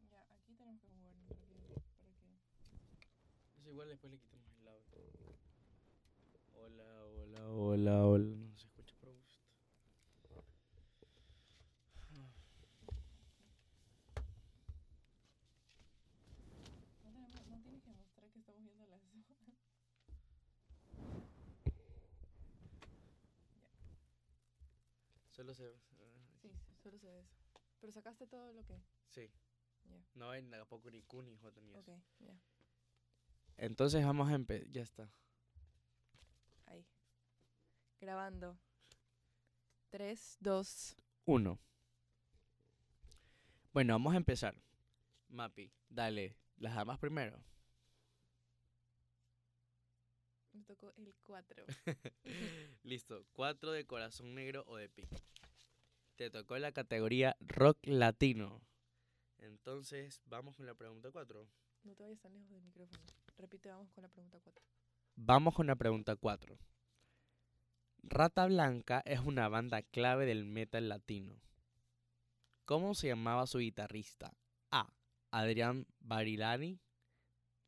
Ya, aquí tenemos que movernos rápido para que... Eso igual después le quitamos el lado. Hola, hola, hola, hola. No se escucha por gusto. No, tenemos, no tienes que mostrar que estamos viendo las hojas. Solo se. Sí, sí, solo se ve eso. Pero sacaste todo lo que... Sí. Ya. No hay tampoco ni Q ni J. Ok, ya. Entonces vamos a empezar. Ya está. Ahí. Grabando. 3, 2, Uno. Bueno, vamos a empezar. Mapi, dale. Las damas primero. Me tocó el 4. Listo. Cuatro de corazón negro o de pico. Te tocó la categoría rock latino. Entonces, vamos con la pregunta 4. No te vayas tan lejos del micrófono. Repite, vamos con la pregunta 4. Vamos con la pregunta 4. Rata Blanca es una banda clave del metal latino. ¿Cómo se llamaba su guitarrista? A. Adrián Barilani.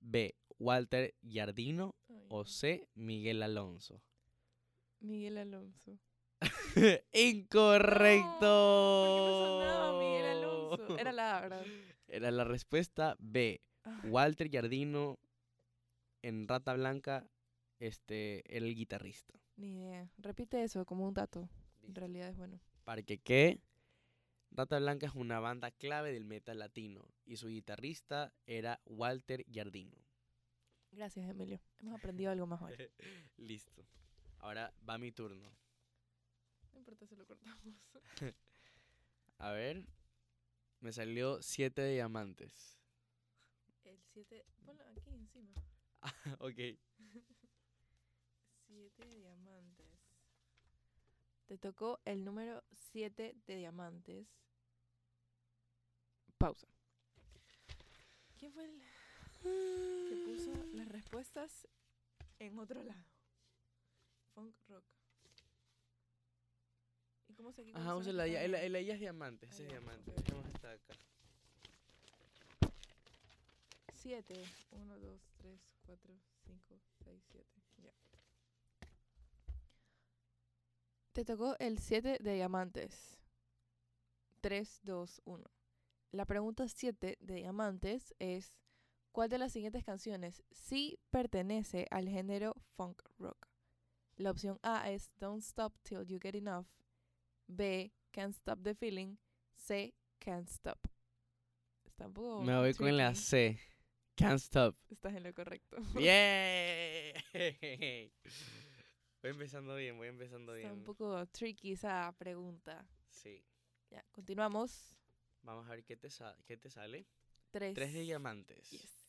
B. Walter Giardino. O C. Miguel Alonso. Miguel Alonso. ¡Incorrecto! No, ¿por qué me sonaba Miguel Alonso? Era la ¿verdad? Era la respuesta B. Ah, Walter Giardino en Rata Blanca, este, era el guitarrista. ni idea. Repite eso como un dato. En realidad es bueno. Para que quede, Rata Blanca es una banda clave del metal latino y su guitarrista era Walter Giardino. Gracias, Emilio. Hemos aprendido algo más hoy. Listo. Ahora va mi turno. No importa si lo cortamos. A ver, me salió siete diamantes. El 7. Ponlo aquí encima. ok. 7 diamantes. Te tocó el número 7 de diamantes. Pausa. ¿Quién fue el que puso las respuestas en otro lado? Funk rock. ¿Y cómo se Ajá, vamos a la el, el ella es diamante, ese es diamante. Dejemos de acá. 7. 1, 2, 3, 4, 5, 6, 7. Ya. Te tocó el 7 de diamantes. 3, 2, 1. La pregunta 7 de diamantes es: ¿Cuál de las siguientes canciones sí pertenece al género funk rock? La opción A es Don't Stop Till You Get Enough. B. Can't Stop the Feeling. C. Can't Stop. Está un poco. Me voy con la tricky. C. Can't stop. Estás en lo correcto. ¡Yeah! Voy empezando bien, voy empezando Está un bien. poco tricky esa pregunta. Sí. Ya, continuamos. Vamos a ver qué te, sa- qué te sale. Tres. Tres de diamantes. Yes.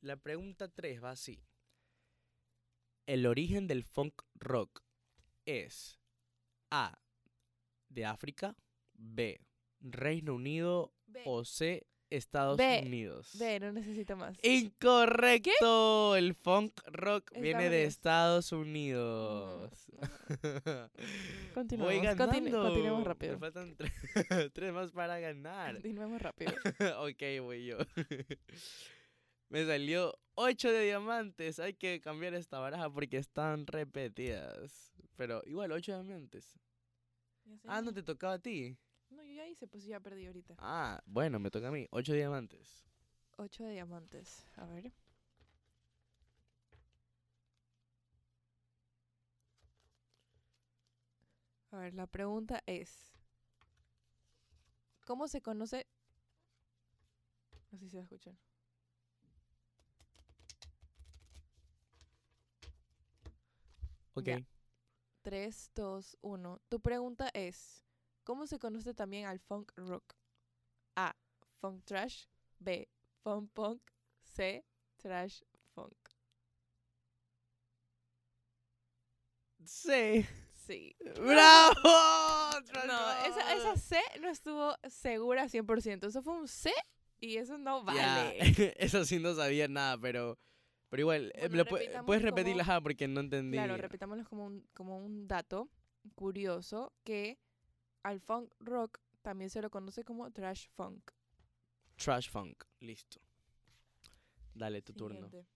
La pregunta 3 va así. El origen del funk rock es A. De África. B. Reino Unido. B. O C. Estados. Unidos. B, no necesito más. Incorrecto. El funk rock viene de Estados Estados Unidos. Continuemos. Voy continu- continuemos Me rápido. faltan tres, tres más para ganar. Continuemos rápido. ok, voy yo. Me salió 8 de diamantes. Hay que cambiar esta baraja porque están repetidas. Pero igual, 8 diamantes. Ah, no te tocaba a ti. No, yo ya hice, pues ya perdí ahorita. Ah, bueno, me toca a mí. 8 diamantes. Ocho de diamantes. A ver. A ver, la pregunta es: ¿Cómo se conoce? Así se va a escuchar. Ok. Ya. 3, 2, 1. Tu pregunta es: ¿Cómo se conoce también al funk rock? A. Funk trash. B. Funk punk. C. Trash funk. Sí. Sí. ¡Bravo! No, esa, esa C no estuvo segura 100%. Eso fue un C y eso no vale. Eso sí no sabía nada, pero... Pero igual, eh, Bueno, puedes como- repetirla ajá, porque no entendí. Claro, repitámoslo como un, como un dato curioso que al funk rock también se lo conoce como trash funk. Trash funk, listo. Dale, tu turno.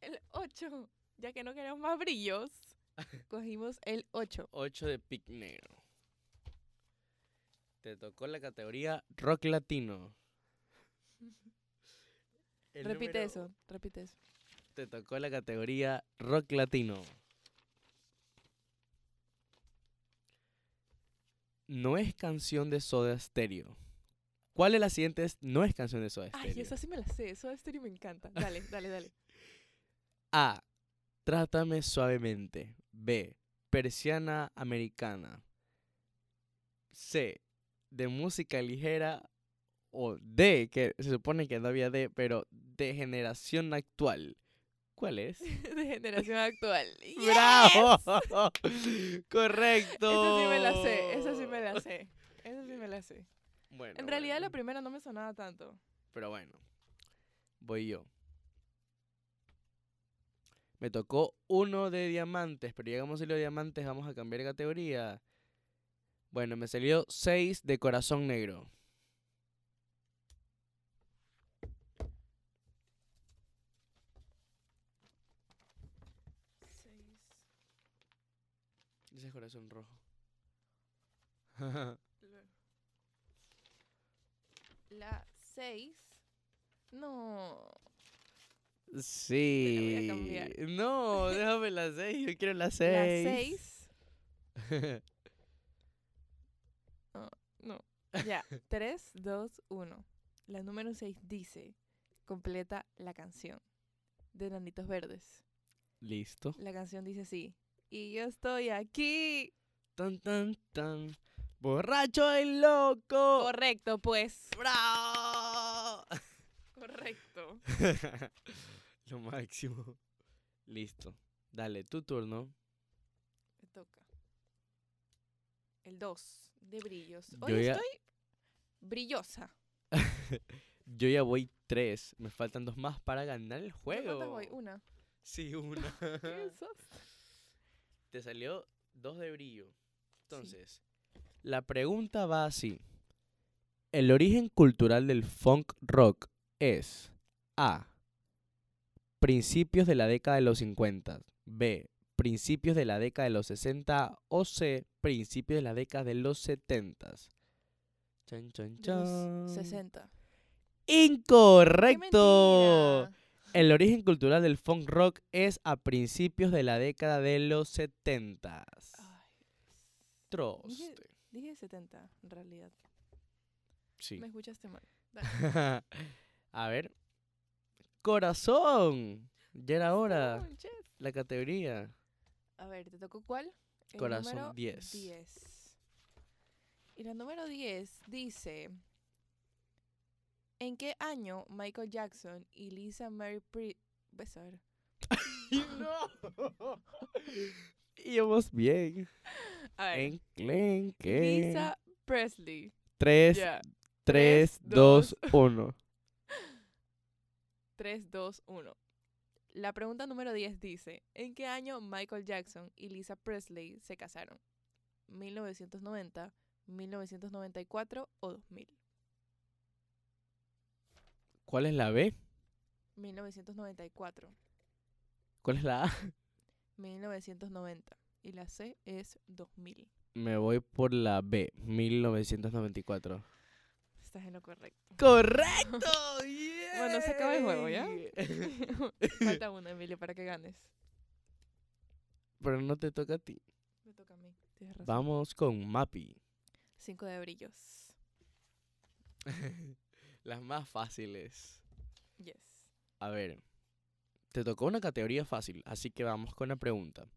El 8. Ya que no queremos más brillos, cogimos el 8. 8 de pic negro. Te tocó la categoría rock latino. El Repite número- eso, repite eso. Te tocó la categoría rock latino. No es canción de Soda Stereo. ¿Cuál de las siguientes no es canción de Soda Stereo? Ay, esa sí me la sé, eso de estéreo me encanta. Dale, dale, dale. A. Trátame suavemente. B. Persiana americana. C. De música ligera. O D, que se supone que no había D, pero de generación actual. ¿Cuál es? De generación actual. ¡Yes! ¡Bravo! Correcto. Esa sí me la sé, esa sí me la sé. Esa sí me la sé. Bueno, En realidad la primera no me sonaba tanto. Pero bueno, voy yo. Me tocó uno de diamantes, pero llegamos a los diamantes, vamos a cambiar de categoría. Bueno, me salió 6 de corazón negro. Ese es corazón rojo. La 6. No. sí. cambiar. No, déjame la 6, yo quiero la La 6. 6. No. Ya. 3, 2, 1. La número 6 dice: completa la canción de Nanitos Verdes. Listo. La canción dice así. Y yo estoy aquí. Tan, tan, tan. Borracho y loco. Correcto, pues. ¡Bravo! Correcto. Lo máximo. Listo. Dale, tu turno. Me toca. El 2 de brillos. Yo Hoy ya- estoy brillosa. Yo ya voy tres. Me faltan dos más para ganar el ¿Yo juego. cuántas voy? Una. Sí, una. ¿Qué es? Te salió dos de brillo. Entonces, la pregunta va así. El origen cultural del funk rock es A. Principios de la década de los 50. B. Principios de la década de los 60. O C. Principios de la década de los 70. Chan, chan, chan. 60. Incorrecto. El origen cultural del funk rock es a principios de la década de los 70. Ay, Troste. dije 70, en realidad. Sí. Me escuchaste mal. a ver. Corazón. Ya era hora. La categoría. A ver, ¿te tocó cuál? El Corazón número 10. 10. Y la número 10 dice: ¿En qué año Michael Jackson y Lisa Mary Pri ver. no. Íbamos bien. A ver. Enclenque. Lisa Presley. 3, Ya. 3, Tres, 2, 1. 3, 2, 1. La pregunta número 10 dice: ¿En qué año Michael Jackson y Lisa Presley se casaron? ¿1990, 1994 o 2000? ¿Cuál es la B? 1994. ¿Cuál es la A? 1990. Y la C es 2000. Me voy por la B, 1994. Estás en lo correcto. ¡Correcto! Bueno, se acaba el juego, ¿ya? Falta una, Emilio, para que ganes. Pero no te toca a ti. Me toca a mí. Tienes razón. Vamos con Mappy. Cinco de brillos. Las más fáciles. Yes. A ver, te tocó una categoría fácil, así que vamos con la pregunta.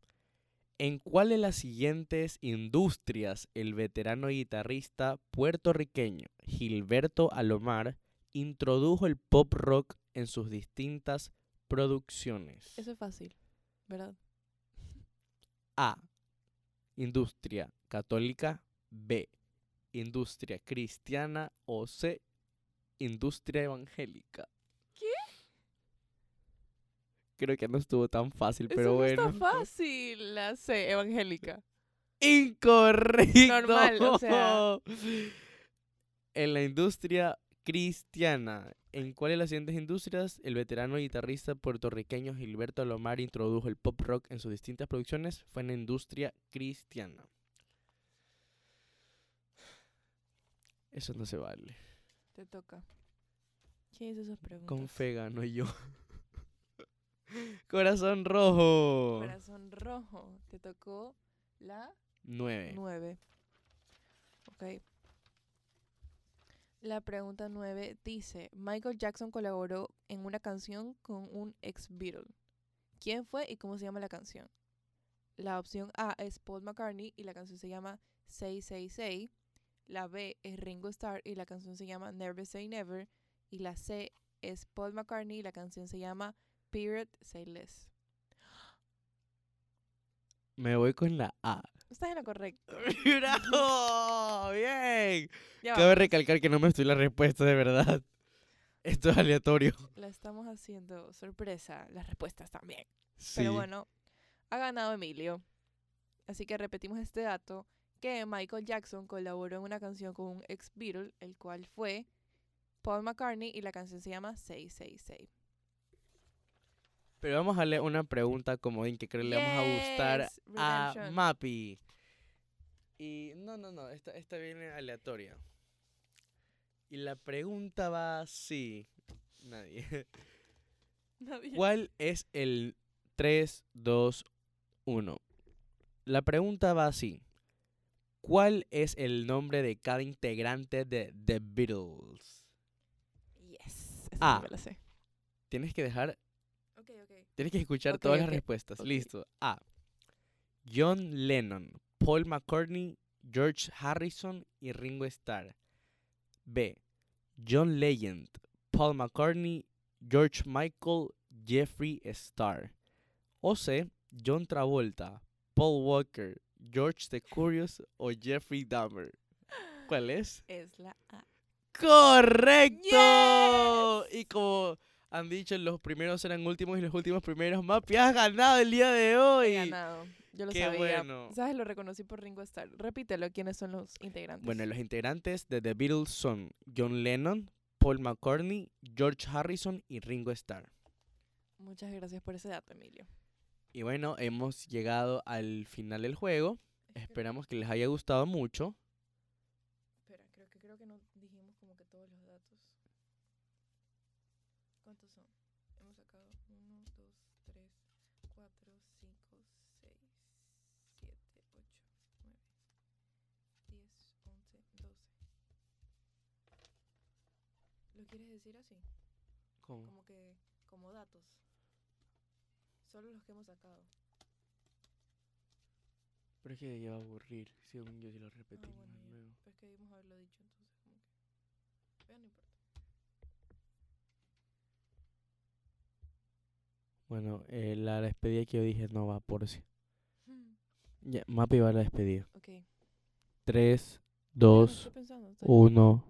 ¿En cuál de las siguientes industrias el veterano guitarrista puertorriqueño Gilberto Alomar introdujo el pop rock en sus distintas producciones? Eso es fácil, ¿verdad? A. Industria católica. B. Industria cristiana. O C. Industria evangélica. ¿Qué? Creo que no estuvo tan fácil, pero Eso no bueno. está fácil, la C, evangélica. Incorrecto. Normal, o sea. En la industria cristiana. ¿En cuál de las siguientes industrias el veterano guitarrista puertorriqueño Gilberto Alomar introdujo el pop rock en sus distintas producciones? Fue en la industria cristiana. Eso no se vale. Te toca. ¿Quién hizo esas preguntas? Con fe gano yo. Corazón rojo. Corazón rojo. Te tocó la Nueve. 9. Ok. La pregunta 9 dice, Michael Jackson colaboró en una canción con un ex Beatle. ¿Quién fue y cómo se llama la canción? La opción A es Paul McCartney y la canción se llama Say Say Say. La B es Ringo Starr y la canción se llama Never Say Never. Y la C es Paul McCartney y la canción se llama Period Say Less. Me voy con la A. Estás en lo correcto. ¡Bravo! ¡Bien! Ya Cabe vamos. recalcar que no me estoy la respuesta de verdad. Esto es aleatorio. La estamos haciendo sorpresa, las respuestas también. Sí. Pero bueno, ha ganado Emilio. Así que repetimos este dato, que Michael Jackson colaboró en una canción con un ex Beatle, el cual fue Paul McCartney, y la canción se llama 666. Pero vamos a leer una pregunta comodín que creo le vamos a gustar a. Mappy. Y no, no, no, esta, esta viene aleatoria. Y la pregunta va así. Nadie. Nadie- ¿Cuál es el 3, 2, 1? La pregunta va así. ¿Cuál es el nombre de cada integrante de The Beatles? Yes. Ah. me sé. Tienes que dejar, Ok, ok. tienes que escuchar Ok, todas las respuestas. Listo. A. John Lennon, Paul McCartney, George Harrison y Ringo Starr. B. John Legend, Paul McCartney, George Michael, Jeffrey Starr. O C. John Travolta, Paul Walker, George the Curious o Jeffrey Dahmer. ¿Cuál es? Es la A. ¡Correcto! Y como han dicho, los primeros eran últimos y los últimos primeros. Mapi, has ganado el día de He hoy. ganado. Yo lo qué sabía. bueno. ¿Sabes? Lo reconocí por Ringo Starr. Repítelo, ¿quiénes son los integrantes? Bueno, los integrantes de The Beatles son John Lennon, Paul McCartney, George Harrison y Ringo Starr. Muchas gracias por ese dato, Emilio. Y bueno, hemos llegado al final del juego. Esperamos que les haya gustado mucho. Espera, creo que creo que no dijimos como que todos los datos. ¿Cuántos son? Hemos sacado 1, 2, 3, 4, 5, 6, 7, 8, 9, 10, 11, 12. ¿Lo quieres decir así? ¿Cómo? Como que, como datos. Solo los que hemos sacado. Pero es que ya va a aburrir, según yo si lo Ah, repetimos bueno, de ya. nuevo. Pero es que debimos haberlo dicho, entonces como que... Pero no importa. Bueno, eh, la despedida que yo dije no va por si. Ya, Mapi va a la despedida. Ok. 3, Ya, 2, estoy pensando, todavía no. 1.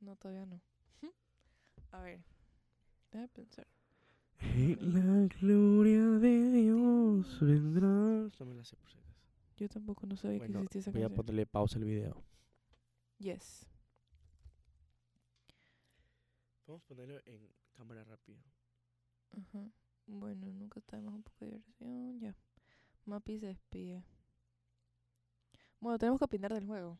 No, todavía no. A ver. Déjame pensar. La gloria de Dios vendrá. No me la sé por si acaso. Yo tampoco no sabía que existía esa voy a canción. ponerle pausa al video. Yes. Vamos a ponerlo en cámara rápida. Ajá. Bueno, nunca está de más un poco de diversión. Ya. Mapi se despide. Bueno, tenemos que opinar del juego.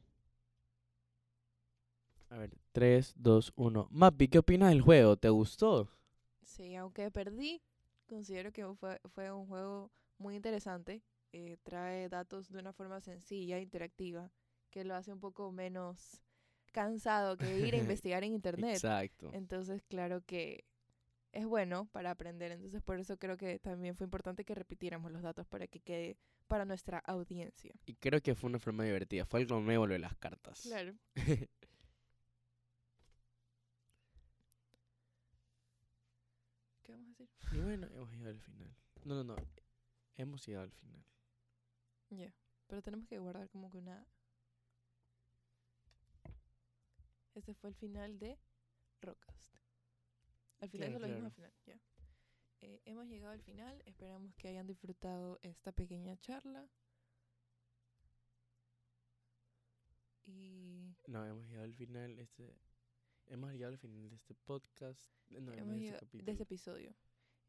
A ver, 3, 2, 1. Mapi, ¿qué opinas del juego? ¿Te gustó? Sí, aunque perdí, considero que fue, fue un juego muy interesante. Eh, trae datos de una forma sencilla, interactiva, que lo hace un poco menos cansado que ir a investigar en internet. Exacto. Entonces, claro que es bueno para aprender. Entonces, por eso creo que también fue importante que repitiéramos los datos para que quede para nuestra audiencia. Y creo que fue una forma divertida. Fue algo nuevo lo de las cartas. Claro. ¿Qué vamos a decir? Y bueno, hemos llegado al final. No, no, no. Hemos llegado al final. Ya. Pero tenemos que guardar como que una. Este fue el final de Rockcast. Al final Claro, eso lo al claro. final, ya. Eh, hemos llegado al final. Esperamos que hayan disfrutado esta pequeña charla. Y No, hemos llegado al final. Este, hemos llegado al final de este podcast. No, hemos de este llegado- de capítulo. este episodio.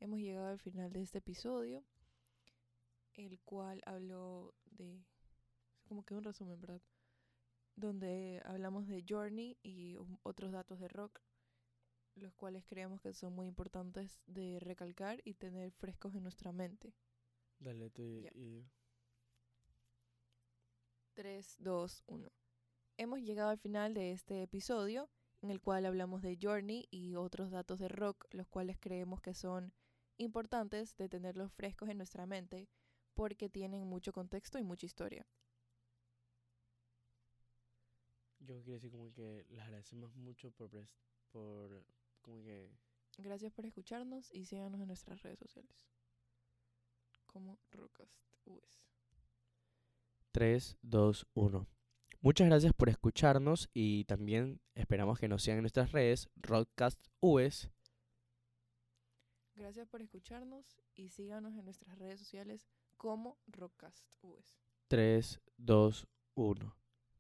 Hemos llegado al final de este episodio, el cual habló de, como que un resumen, ¿verdad? Donde hablamos de Journey y otros datos de rock, los cuales creemos que son muy importantes de recalcar y tener frescos en nuestra mente. Dale, tú y, Ya. y- 3, 2, 1. Hemos llegado al final de este episodio en el cual hablamos de Journey y otros datos de rock, los cuales creemos que son importantes de tenerlos frescos en nuestra mente porque tienen mucho contexto y mucha historia. Yo quiero decir como que les agradecemos mucho por, por como que Gracias por escucharnos y síganos en nuestras redes sociales como Rockcast US. 3, 2, 1. Muchas gracias por escucharnos y también esperamos que nos sigan en nuestras redes, Rockcast US. Gracias por escucharnos y síganos en nuestras redes sociales como Rockcast US. 3, 2, 1.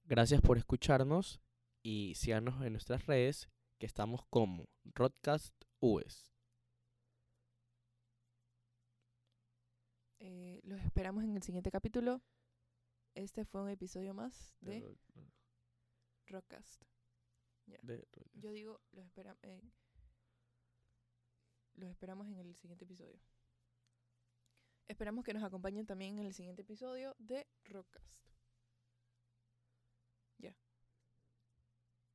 Gracias por escucharnos y síganos en nuestras redes que estamos como Rodcast US. Eh, los esperamos en el siguiente capítulo. Este fue un episodio más de Rockcast. de Rockcast. Yo digo, los, espera- eh, los esperamos en el siguiente episodio. Esperamos que nos acompañen también en el siguiente episodio de Rockcast. Ya.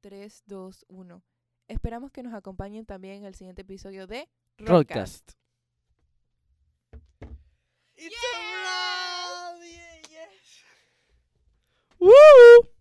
3, 2, 1. Esperamos que nos acompañen también en el siguiente episodio de Rockcast. Rockcast. It's a! Yeah, yes. Woo!